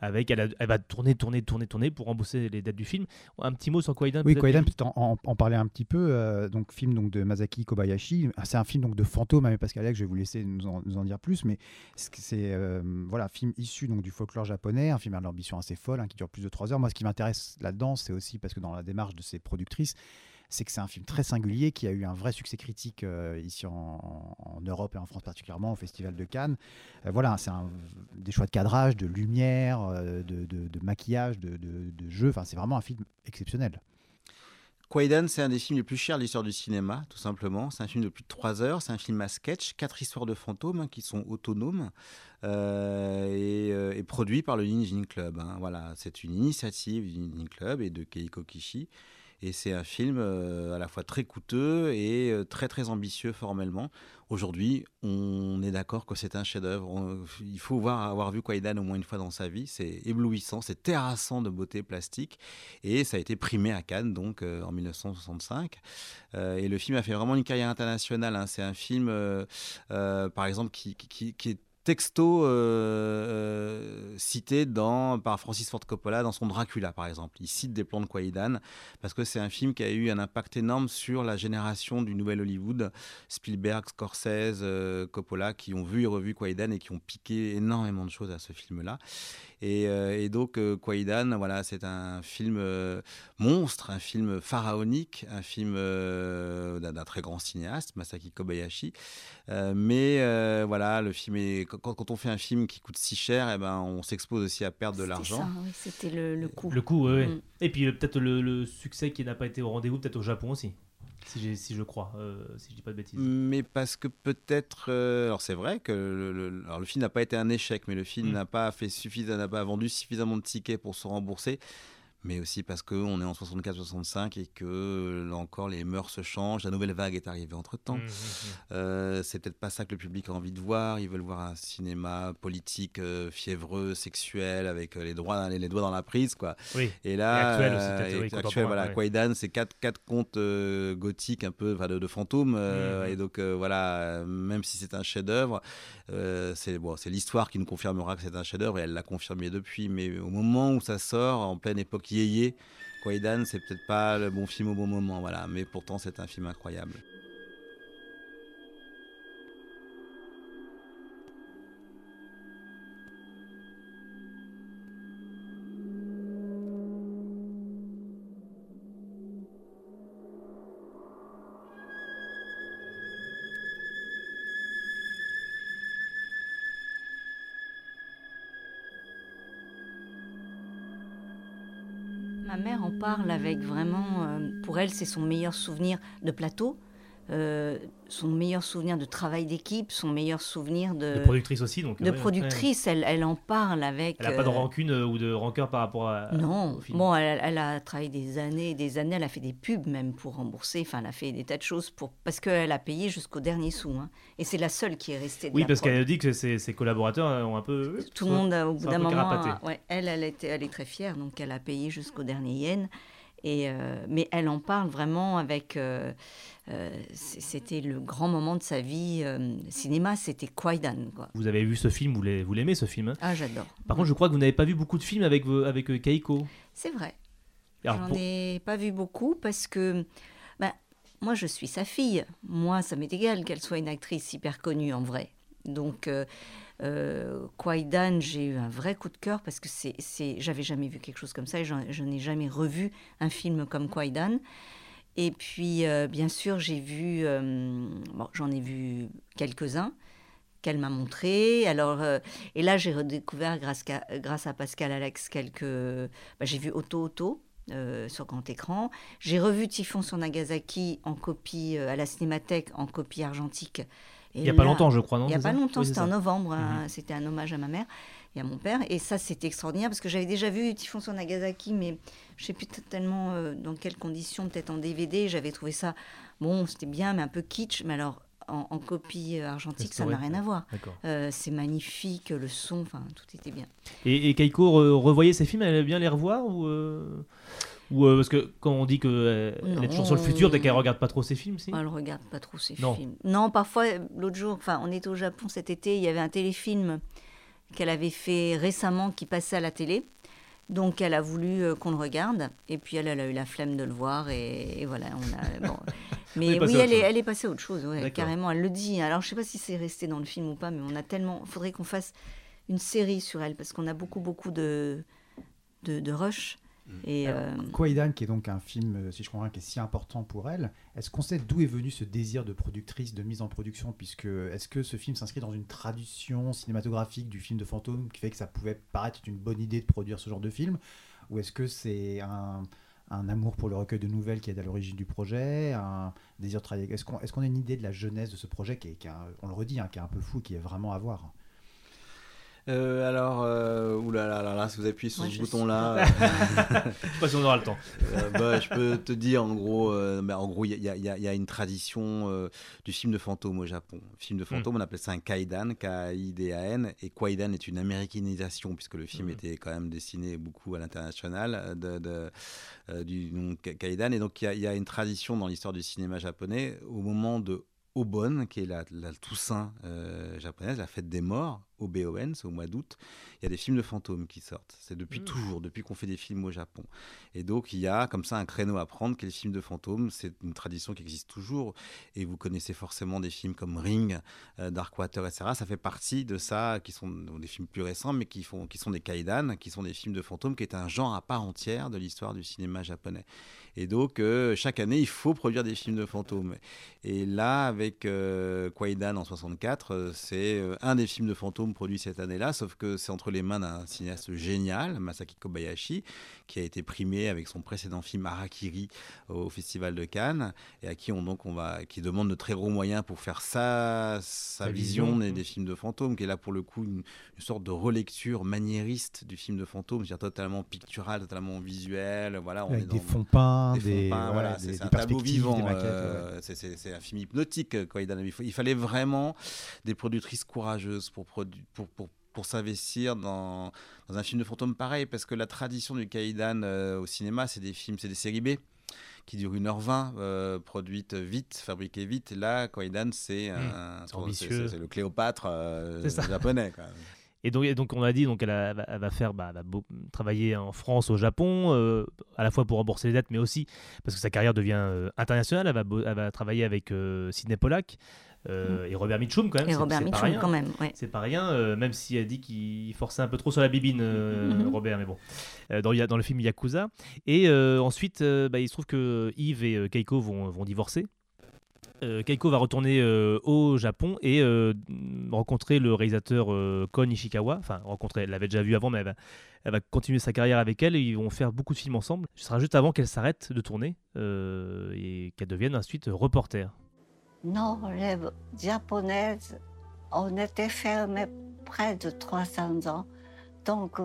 avec elle, va tourner, tourner, tourner, tourner pour rembourser les dettes du film. Un petit mot sur Kwaidan Oui, Kwaidan, en, en, parler un petit peu. Euh, donc film donc de Masaki Kobayashi. C'est un film donc de fantôme, hein, mais Pascal Alex, je vais vous laisser nous en, nous en dire plus. Mais c'est euh, voilà un film issu donc du folklore japonais, un film à l'ambition assez folle, hein, qui dure plus de trois heures. Moi, ce qui m'intéresse là-dedans, c'est aussi parce que dans la démarche de ces productrices, c'est que c'est un film très singulier qui a eu un vrai succès critique euh, ici en, Europe et en France particulièrement au Festival de Cannes. Euh, voilà, c'est des choix de cadrage, de lumière, euh, de, maquillage, de, jeu. Enfin, c'est vraiment un film exceptionnel. Quaidan, c'est un des films les plus chers de l'histoire du cinéma, tout simplement. C'est un film de plus de 3 heures, c'est un film à sketch, quatre histoires de fantômes hein, qui sont autonomes et, produits par le Ninjin Club. Hein. Voilà, c'est une initiative du Ninjin Club et de Keiko Kishi. Et c'est un film euh, à la fois très coûteux et euh, très très ambitieux formellement. Aujourd'hui, on est d'accord que c'est un chef-d'œuvre. Il faut voir, avoir vu Kwaidan au moins une fois dans sa vie. C'est éblouissant, c'est terrassant de beauté plastique. Et ça a été primé à Cannes, donc euh, en 1965. et le film a fait vraiment une carrière internationale. Hein. C'est un film, par exemple, qui est texto euh, euh, cité dans, par Francis Ford Coppola dans son Dracula, par exemple. Il cite des plans de Kwaidan parce que c'est un film qui a eu un impact énorme sur la génération du nouvel Hollywood, Spielberg, Scorsese, euh, Coppola, qui ont vu et revu Kwaidan et qui ont piqué énormément de choses à ce film-là. Euh, et, donc, Kwaidan, voilà, c'est un film monstre, un film pharaonique, un film d'un très grand cinéaste, Masaki Kobayashi. mais voilà, le film est quand, on fait un film qui coûte si cher, eh ben on s'expose aussi à perdre de l'argent. C'était le, le coût. Le coût, oui. Mm. Et puis peut-être le, succès qui n'a pas été au rendez-vous, peut-être au Japon aussi si, si je crois, euh, si je dis pas de bêtises. Mais parce que peut-être, euh, alors c'est vrai que le, alors le film n'a pas été un échec, mais le film mm. n'a pas fait suffisamment, n'a pas vendu suffisamment de tickets pour se rembourser mais aussi parce qu'on est en 64-65 et que là encore les mœurs se changent, la nouvelle vague est arrivée entre temps. Mmh, mmh, mmh. euh, c'est peut-être pas ça que le public a envie de voir. Ils veulent voir un cinéma politique euh, fiévreux, sexuel, avec euh, les, droits, les, doigts dans la prise, quoi. Oui. Et là, et actuel aussi, actuel, voilà, Kwaidan, c'est quatre, quatre contes gothiques un peu de, de fantômes, et donc voilà, même si c'est un chef-d'œuvre, c'est bon, c'est l'histoire qui nous confirmera que c'est un chef-d'œuvre et elle l'a confirmé depuis. Mais au moment où ça sort, en pleine époque yéyé. Kwaidan, c'est peut-être pas le bon film au bon moment, voilà, mais pourtant c'est un film incroyable. Avec vraiment, euh, pour elle, c'est son meilleur souvenir de plateau. Euh, son meilleur souvenir de travail d'équipe, son meilleur souvenir de... De productrice aussi, donc. De productrice, Elle, elle, en parle avec... Elle n'a pas de euh, rancune ou de rancœur par rapport à... Non, bon, elle, elle, a travaillé des années et des années, elle a fait des pubs même pour rembourser, enfin, elle a fait des tas de choses pour... parce qu'elle a payé jusqu'au dernier sou. Hein. Et c'est la seule qui est restée. oui, parce qu'elle a dit que ses, ses, collaborateurs ont un peu... Tout le monde, au bout d'un moment... Ouais, elle, elle, était, elle est très fière, donc elle a payé jusqu'au dernier yen. Et, mais elle en parle vraiment avec. c'était le grand moment de sa vie. cinéma, c'était Kwaidan. Quoi. Vous avez vu ce film, vous l'aimez ce film hein? Ah, j'adore. Par contre, je crois que vous n'avez pas vu beaucoup de films avec, avec Keiko. C'est vrai. J'en ai pas vu beaucoup parce que ben, moi, je suis sa fille. Moi, ça m'est égal qu'elle soit une actrice hyper connue en vrai. Donc, euh, euh j'ai eu un vrai coup de cœur parce que c'est, j'avais jamais vu quelque chose comme ça et je n'ai jamais revu un film comme Kwaidan. Et puis, euh, bien sûr, j'ai vu, euh, j'en ai vu quelques-uns qu'elle m'a montré. Alors, et là, j'ai redécouvert grâce, grâce à Pascal Alex quelques. Bah, j'ai vu Auto Auto euh, sur grand écran. J'ai revu Typhon sur Nagasaki en copie euh, à la Cinémathèque, en copie argentique. Il n'y a pas longtemps, je crois, non Il n'y a pas longtemps, c'était en novembre. Hein, mhm. c'était un hommage à ma mère et à mon père. Et ça, c'était extraordinaire parce que j'avais déjà vu Typhon sur Nagasaki, mais je ne sais plus tellement euh, dans quelles conditions, peut-être en DVD. J'avais trouvé ça, bon, c'était bien, mais un peu kitsch. Mais alors, en, copie argentique, ça n'a rien à voir. c'est magnifique, le son, enfin, tout était bien. Et, et Keiko revoyait ses films, elle aimait bien les revoir ou ou euh, parce que quand on dit qu'elle euh, est toujours sur le futur, dès qu'elle regarde pas trop ses films, si Elle regarde pas trop ses films. Non, parfois, l'autre jour, enfin, on était au Japon cet été, il y avait un téléfilm qu'elle avait fait récemment qui passait à la télé. Donc elle a voulu euh, qu'on le regarde. Et puis elle, elle, a eu la flemme de le voir et, voilà on a bon. (laughs) mais oui elle est, elle est passée à autre chose ouais, carrément elle le dit. Alors je sais pas si c'est resté dans le film ou pas mais on a tellement faudrait qu'on fasse une série sur elle parce qu'on a beaucoup beaucoup de de, de rush et euh, Kwaidan, qui est donc un film, euh, si je comprends bien, qui est si important pour elle, est-ce qu'on sait d'où est venu ce désir de productrice, de mise en production? Puisque est-ce que ce film s'inscrit dans une tradition cinématographique du film de fantôme qui fait que ça pouvait paraître une bonne idée de produire ce genre de film? Ou est-ce que c'est un, amour pour le recueil de nouvelles qui est à l'origine du projet, un désir de travailler? Est-ce qu'on est a une idée de la jeunesse de ce projet qui est, on le redit, hein, qui est un peu fou, qui est vraiment à voir? Euh, alors, euh, oulala, là, là, si vous appuyez sur ce bouton-là, (laughs) je sais pas si on aura le temps. Euh, bah, je peux te dire, en gros, euh, bah, en gros, il y, y, a une tradition du film de fantôme au Japon. Le film de hmm. fantôme, on appelle ça un kaidan, K-I-D-A-N, et kwaidan est une américanisation puisque le film hmm. était quand même dessiné beaucoup à l'international de, de du nom kaidan, et donc il y, y, a une tradition dans l'histoire du cinéma japonais au moment de Obon, qui est la, la Toussaint japonaise, la fête des morts, au BON, c'est au mois d'août, il y a des films de fantômes qui sortent. C'est depuis mm. toujours, depuis qu'on fait des films au Japon. Et donc il y a comme ça un créneau à prendre qui est le film de fantômes. C'est une tradition qui existe toujours. Et vous connaissez forcément des films comme Ring, euh, Darkwater, etc. Ça fait partie de ça, qui sont des films plus récents, mais qui, font, qui sont des kaidan, qui sont des films de fantômes, qui est un genre à part entière de l'histoire du cinéma japonais. Et donc, euh, chaque année, il faut produire des films de fantômes. Et là, avec euh, Kwaidan en 64, euh, c'est un des films de fantômes produits cette année-là, sauf que c'est entre les mains d'un cinéaste génial, Masaki Kobayashi, qui a été primé avec son précédent film Harakiri au Festival de Cannes, et à qui on, donc, on va, qui demande de très gros moyens pour faire sa, sa, vision, Des, des, films de fantômes, qui est là pour le coup une, sorte de relecture maniériste du film de fantômes, c'est-à-dire totalement pictural, totalement visuel. Voilà, on avec est dans, des fonds peints, des, voilà, c'est un tableau vivant, euh, c'est un film hypnotique. Quoi, il, fallait vraiment des productrices courageuses pour, pour, pour pour s'investir dans, dans, un film de fantôme pareil, parce que la tradition du Kaidan euh, au cinéma, c'est des films, c'est des séries B qui durent 1h20, euh, produites vite, fabriquées vite. Là, Kaidan, c'est mmh, c'est le Cléopâtre euh, japonais. Quoi. (laughs) Et donc, donc, on a dit donc elle, va faire bah, travailler en France, au Japon, à la fois pour rembourser les dettes, mais aussi parce que sa carrière devient internationale. Elle va, elle va travailler avec Sidney Pollack. Euh, et Robert Mitchum quand même. Et Robert Mitchum quand même, ouais. C'est pas rien, euh, même s'il a dit qu'il forçait un peu trop sur la bibine, euh, mhm. Robert, mais bon. dans, dans, le film Yakuza. Et ensuite, bah, il se trouve que Yves et Keiko vont, vont divorcer. Keiko va retourner au Japon et rencontrer le réalisateur Kon Ishikawa. Enfin, rencontrer, elle l'avait déjà vu avant, mais elle va, continuer sa carrière avec elle et ils vont faire beaucoup de films ensemble. Ce sera juste avant qu'elle s'arrête de tourner et qu'elle devienne ensuite reporter nos rêves japonaises, on était fermés près de 300 ans. Donc,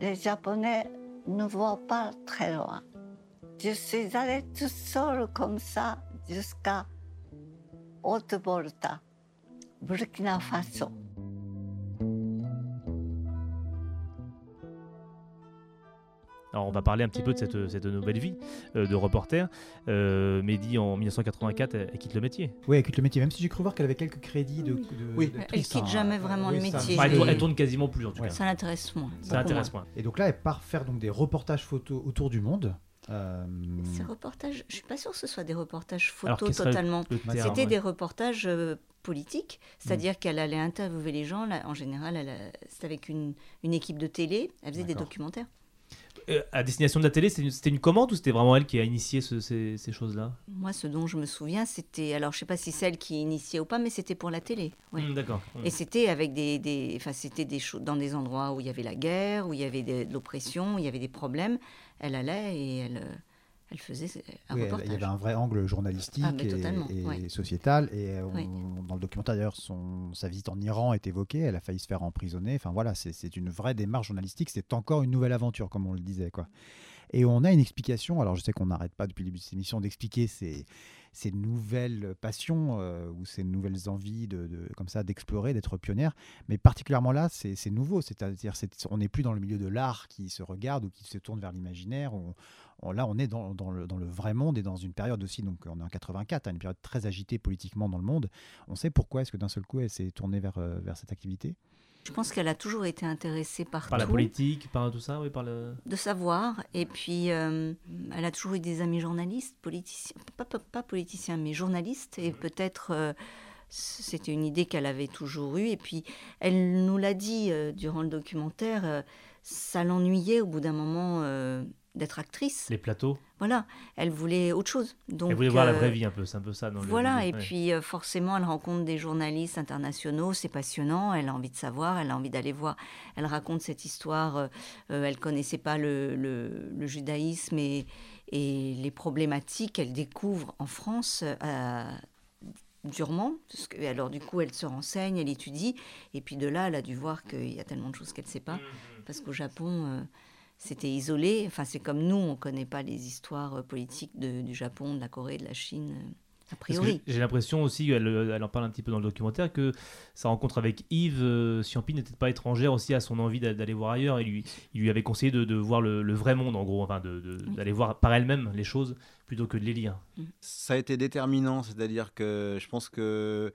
les Japonais ne voient pas très loin. Je suis allée tout seul comme ça jusqu'à Haute-Volta, Burkina Faso. Alors on va parler un petit peu de cette, cette nouvelle vie euh, de reporter. Euh, Mehdi en 1984, elle, elle quitte le métier. Oui, elle quitte le métier, même si j'ai cru voir qu'elle avait quelques crédits de. de- Oui. Elle quitte hein. jamais vraiment le métier. Enfin, elle, tourne, elle tourne quasiment plus en tout Ouais. cas. Ça l'intéresse moins. Ça l'intéresse moins. moins. Et donc là, elle part faire donc des reportages photos autour du monde. Euh, Ces reportages, je suis pas sûre que ce soit des reportages photos totalement. C'était ouais. des reportages euh, politiques, Mm. c'est-à-dire qu'elle allait interviewer les gens. là, en général, a- c'était avec une, une équipe de télé. Elle faisait des documentaires. Euh, à destination de la télé, c'était une, commande ou c'était vraiment elle qui a initié ce- ces, ces choses-là? Moi, ce dont je me souviens, c'était. Alors, je sais pas si c'est elle qui initiait ou pas, mais c'était pour la télé. ouais. Hmm, D'accord. Et c'était avec des, des, enfin, c'était des choses dans des endroits où il y avait la guerre, où il y avait de l'oppression, où il y avait des problèmes. Elle allait et elle, euh, elle faisait un oui, reportage. il y avait un vrai angle journalistique Ah, et, totalement, et ouais. sociétal. Et on- Oui. dans le documentaire, d'ailleurs, son- sa visite en Iran est évoquée. Elle a failli se faire emprisonner. Enfin voilà, c'est c'est une vraie démarche journalistique. C'est encore une nouvelle aventure, comme on le disait. Quoi. Et on a une explication. Alors je sais qu'on n'arrête pas depuis le début de cette émission d'expliquer ces, ces nouvelles passions euh, ou ces nouvelles envies de, comme ça d'explorer, d'être pionnière. Mais particulièrement là, c'est nouveau. C'est-à-dire, c'est- on n'est plus dans le milieu de l'art qui se regarde ou qui se tourne vers l'imaginaire. On- là, on est dans, dans le, dans le vrai monde et dans une période aussi. Donc, on est en 84, hein, une période très agitée politiquement dans le monde. On sait pourquoi est-ce que d'un seul coup, elle s'est tournée vers, euh, vers cette activité? Je pense qu'elle a toujours été intéressée par, Par la politique, par tout ça, oui, par le. de savoir. Et puis, euh, elle a toujours eu des amis journalistes, politiciens, pas, pas, pas politiciens, mais journalistes. Et peut-être euh, c'était une idée qu'elle avait toujours eue. Et puis, elle nous l'a dit euh, durant le documentaire, ça l'ennuyait au bout d'un moment d'être actrice. Les plateaux. Voilà, elle voulait autre chose. Donc, Elle voulait voir la euh, vraie vie un peu, c'est un peu ça. Dans Voilà, le- et ouais. puis euh, forcément, elle rencontre des journalistes internationaux, c'est passionnant, elle a envie de savoir, elle a envie d'aller voir. Elle raconte cette histoire, euh, euh, elle connaissait pas le, le- le judaïsme et, et les problématiques qu'elle découvre en France durement. Parce que, alors du coup, elle se renseigne, elle étudie, et puis de là, elle a dû voir qu'il y a tellement de choses qu'elle ne sait pas, parce qu'au Japon... euh, c'était isolé. Enfin, c'est comme nous, on ne connaît pas les histoires euh, politiques de- du Japon, de la Corée, de la Chine, euh, a priori. J'ai l'impression aussi, elle, elle en parle un petit peu dans le documentaire, que sa rencontre avec Yves euh, Ciampi n'était pas étrangère aussi à son envie d'a- d'aller voir ailleurs. Il lui, il lui avait conseillé de, de voir le, le vrai monde, en gros, enfin, de- de- d'aller voir par elle-même les choses plutôt que de les lire. Ça a été déterminant, c'est-à-dire que je pense que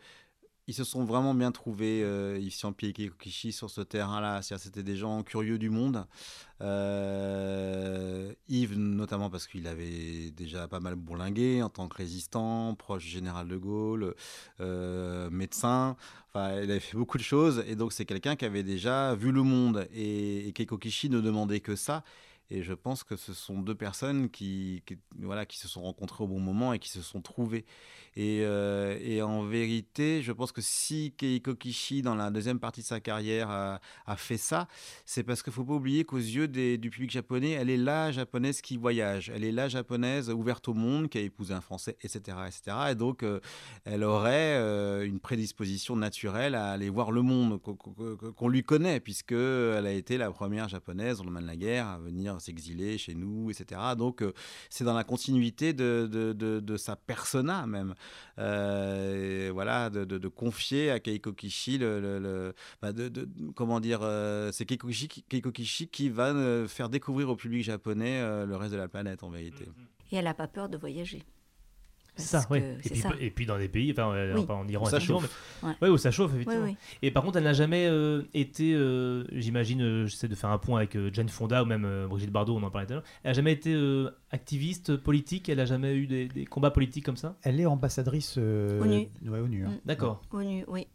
ils se sont vraiment bien trouvés, euh, Yves Ciampi et sur ce terrain-là. C'était des gens curieux du monde. Euh, Yves, notamment parce qu'il avait déjà pas mal bourlingué en tant que résistant, proche du général de Gaulle, euh, médecin. Enfin, il avait fait beaucoup de choses. Et donc, c'est quelqu'un qui avait déjà vu le monde. Et, et Keiko Kishi ne demandait que ça. Et je pense que ce sont deux personnes qui, voilà, qui se sont rencontrées au bon moment et qui se sont trouvées. Et, euh, et en vérité, je pense que si Keiko Kishi, dans la deuxième partie de sa carrière, a, fait ça, c'est parce qu'il ne faut pas oublier qu'aux yeux du public japonais, elle est la japonaise qui voyage. Elle est la japonaise ouverte au monde, qui a épousé un Français, etc. etc. Et donc, euh, elle aurait euh, une prédisposition naturelle à aller voir le monde qu'on- lui connaît, puisqu'elle a été la première japonaise au lendemain de la guerre à venir s'exiler chez nous, etc. Donc, euh, c'est dans la continuité de, de, de- sa persona même. Euh, voilà, de, confier à Keiko Kishi le. bah, comment dire euh, C'est Keiko Kishi, qui- va faire découvrir au public japonais le reste de la planète en vérité. Et elle n'a pas peur de voyager. C'est ça, oui. Et puis, ça. et puis dans des pays, enfin, euh, Oui. en Iran, Ça effectivement, chauffe. mais- Ouais. ouais, où ça chauffe, effectivement. Oui, Et par contre, elle n'a jamais euh, été, euh, j'imagine, euh, j'essaie de faire un point avec euh, Jane Fonda ou même euh, Brigitte Bardot, on en parlait tout à l'heure. Elle n'a jamais été euh, activiste politique, elle n'a jamais eu des, des combats politiques comme ça? Elle est ambassadrice euh, ONU. ouais, ONU, hein. Mm. D'accord. ONU, oui.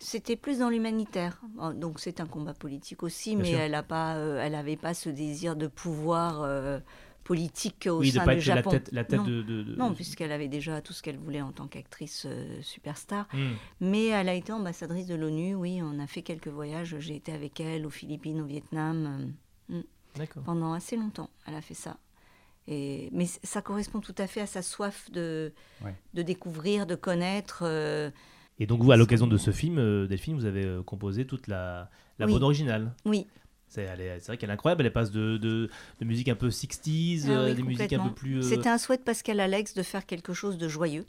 C'était plus dans l'humanitaire. Oh, Donc c'est un combat politique aussi, Bien mais sûr. elle n'a pas, euh, elle n'avait pas ce désir de pouvoir euh, politique au Oui, de sein pas du être la Japon. tête- la tête non. de- de- de- Non, puisqu'elle avait déjà tout ce qu'elle voulait en tant qu'actrice euh, superstar. Hmm. Mais elle a été ambassadrice de l'ONU, oui, on a fait quelques voyages. J'ai été avec elle aux Philippines, au Vietnam. euh, mm. D'accord. Pendant assez longtemps, elle a fait ça. Et, mais ça correspond tout à fait à sa soif de, Ouais. de découvrir, de connaître. euh, Et donc, vous, à l'occasion de ce film, Delphine, vous avez composé toute la, la Oui. bande originale. Oui. C'est elle est- c'est vrai qu'elle est incroyable, elle passe de, de, de musique un peu 60s, Ah euh, oui, des musiques un peu plus. euh, C'était un souhait de Pascal Alex de faire quelque chose de joyeux.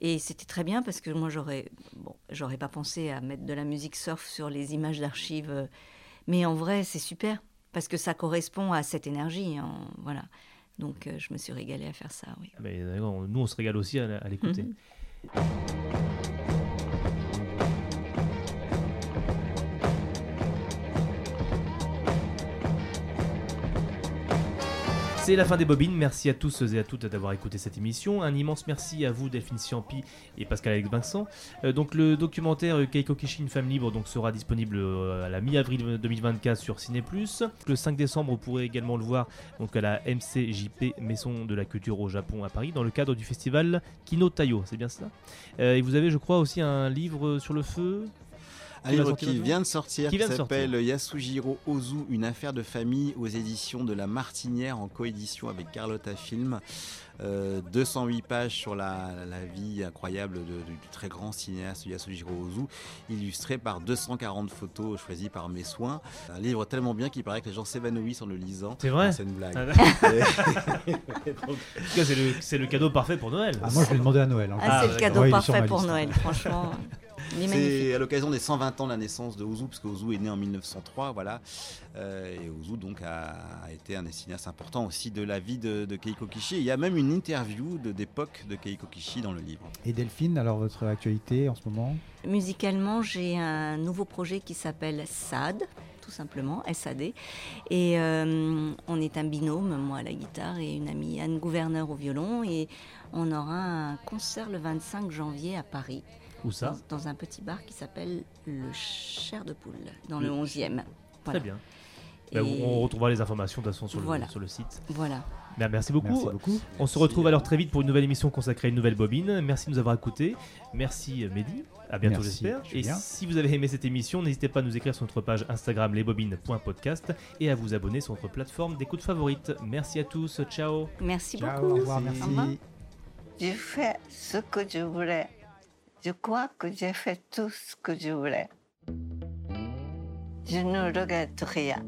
Et c'était très bien parce que moi, j'aurais bon, j'aurais pas pensé à mettre de la musique surf sur les images d'archives. euh, Mais en vrai, c'est super parce que ça correspond à cette énergie. hein, voilà. Donc je me suis régalée à faire ça, oui. Mais nous, on se régale aussi à, à l'écouter. Mhm. C'est la fin des bobines. Merci à tous et à toutes d'avoir écouté cette émission. Un immense merci à vous, Delphine Ciampi et Pascal Alex Vincent. Euh, donc le documentaire Keiko Kishi, une femme libre, donc sera disponible euh, à la mi-avril 2024 sur Ciné+. Le 5 décembre, vous pourrez également le voir donc à la MCJP Maison de la Culture au Japon à Paris dans le cadre du festival Kino Tayo. C'est bien ça Euh, Et vous avez, je crois, aussi un livre sur le feu? Un livre sortir qui vient de sortir, Qui s'appelle Yasujiro Ozu, une affaire de famille aux éditions de La Martinière en coédition avec Carlotta Film. Euh, 208 pages sur la, la vie incroyable de- du, du très grand cinéaste Yasujiro Ozu, illustré par 240 photos choisies par mes soins. Un livre tellement bien qu'il paraît que les gens s'évanouissent en le lisant. C'est vrai C'est une blague. Ah, Et- (laughs) En tout cas, c'est le, cadeau parfait pour Noël. Ah, moi, je l'ai demandé à Noël. hein. Ah, c'est le d'accord. cadeau Ouais, parfait pour. Noël, franchement. (laughs) C'est à l'occasion des 120 ans de la naissance de Ozu, parce que Ozu est né en 1903, voilà. Euh, et Ozu donc a, a été un des cinéastes importants aussi de la vie de, de Keiko Kishi. Il y a même une interview de- d'époque de Keiko Kishi dans le livre. Et Delphine, alors votre actualité en ce moment? Musicalement, j'ai un nouveau projet qui s'appelle SAD, tout simplement, SAD. Et euh, on est un binôme, moi à la guitare et une amie Anne Gouverneur au violon. Et on aura un concert le 25 janvier à Paris. Où ça dans, dans un petit bar qui s'appelle Le Cher de Poule, dans le Le 11e. Très bien. Bah, Et- On retrouvera les informations de toute façon sur, Voilà. le, sur le site. Voilà. Bah, merci beaucoup. Merci beaucoup. On se retrouve alors très vite pour une nouvelle émission consacrée à une nouvelle bobine. Merci de nous avoir écoutés. Merci euh, Mehdi. À bientôt Merci, j'espère. Et si vous avez aimé cette émission, n'hésitez pas à nous écrire sur notre page Instagram lesbobines.podcast et à vous abonner sur notre plateforme d'écoute favorite. Merci à tous. Ciao. Merci Ciao, beaucoup. au revoir, Au revoir. merci. J'ai fait ce que je voulais. Je crois que j'ai fait tout ce que je voulais. Je ne regrette rien.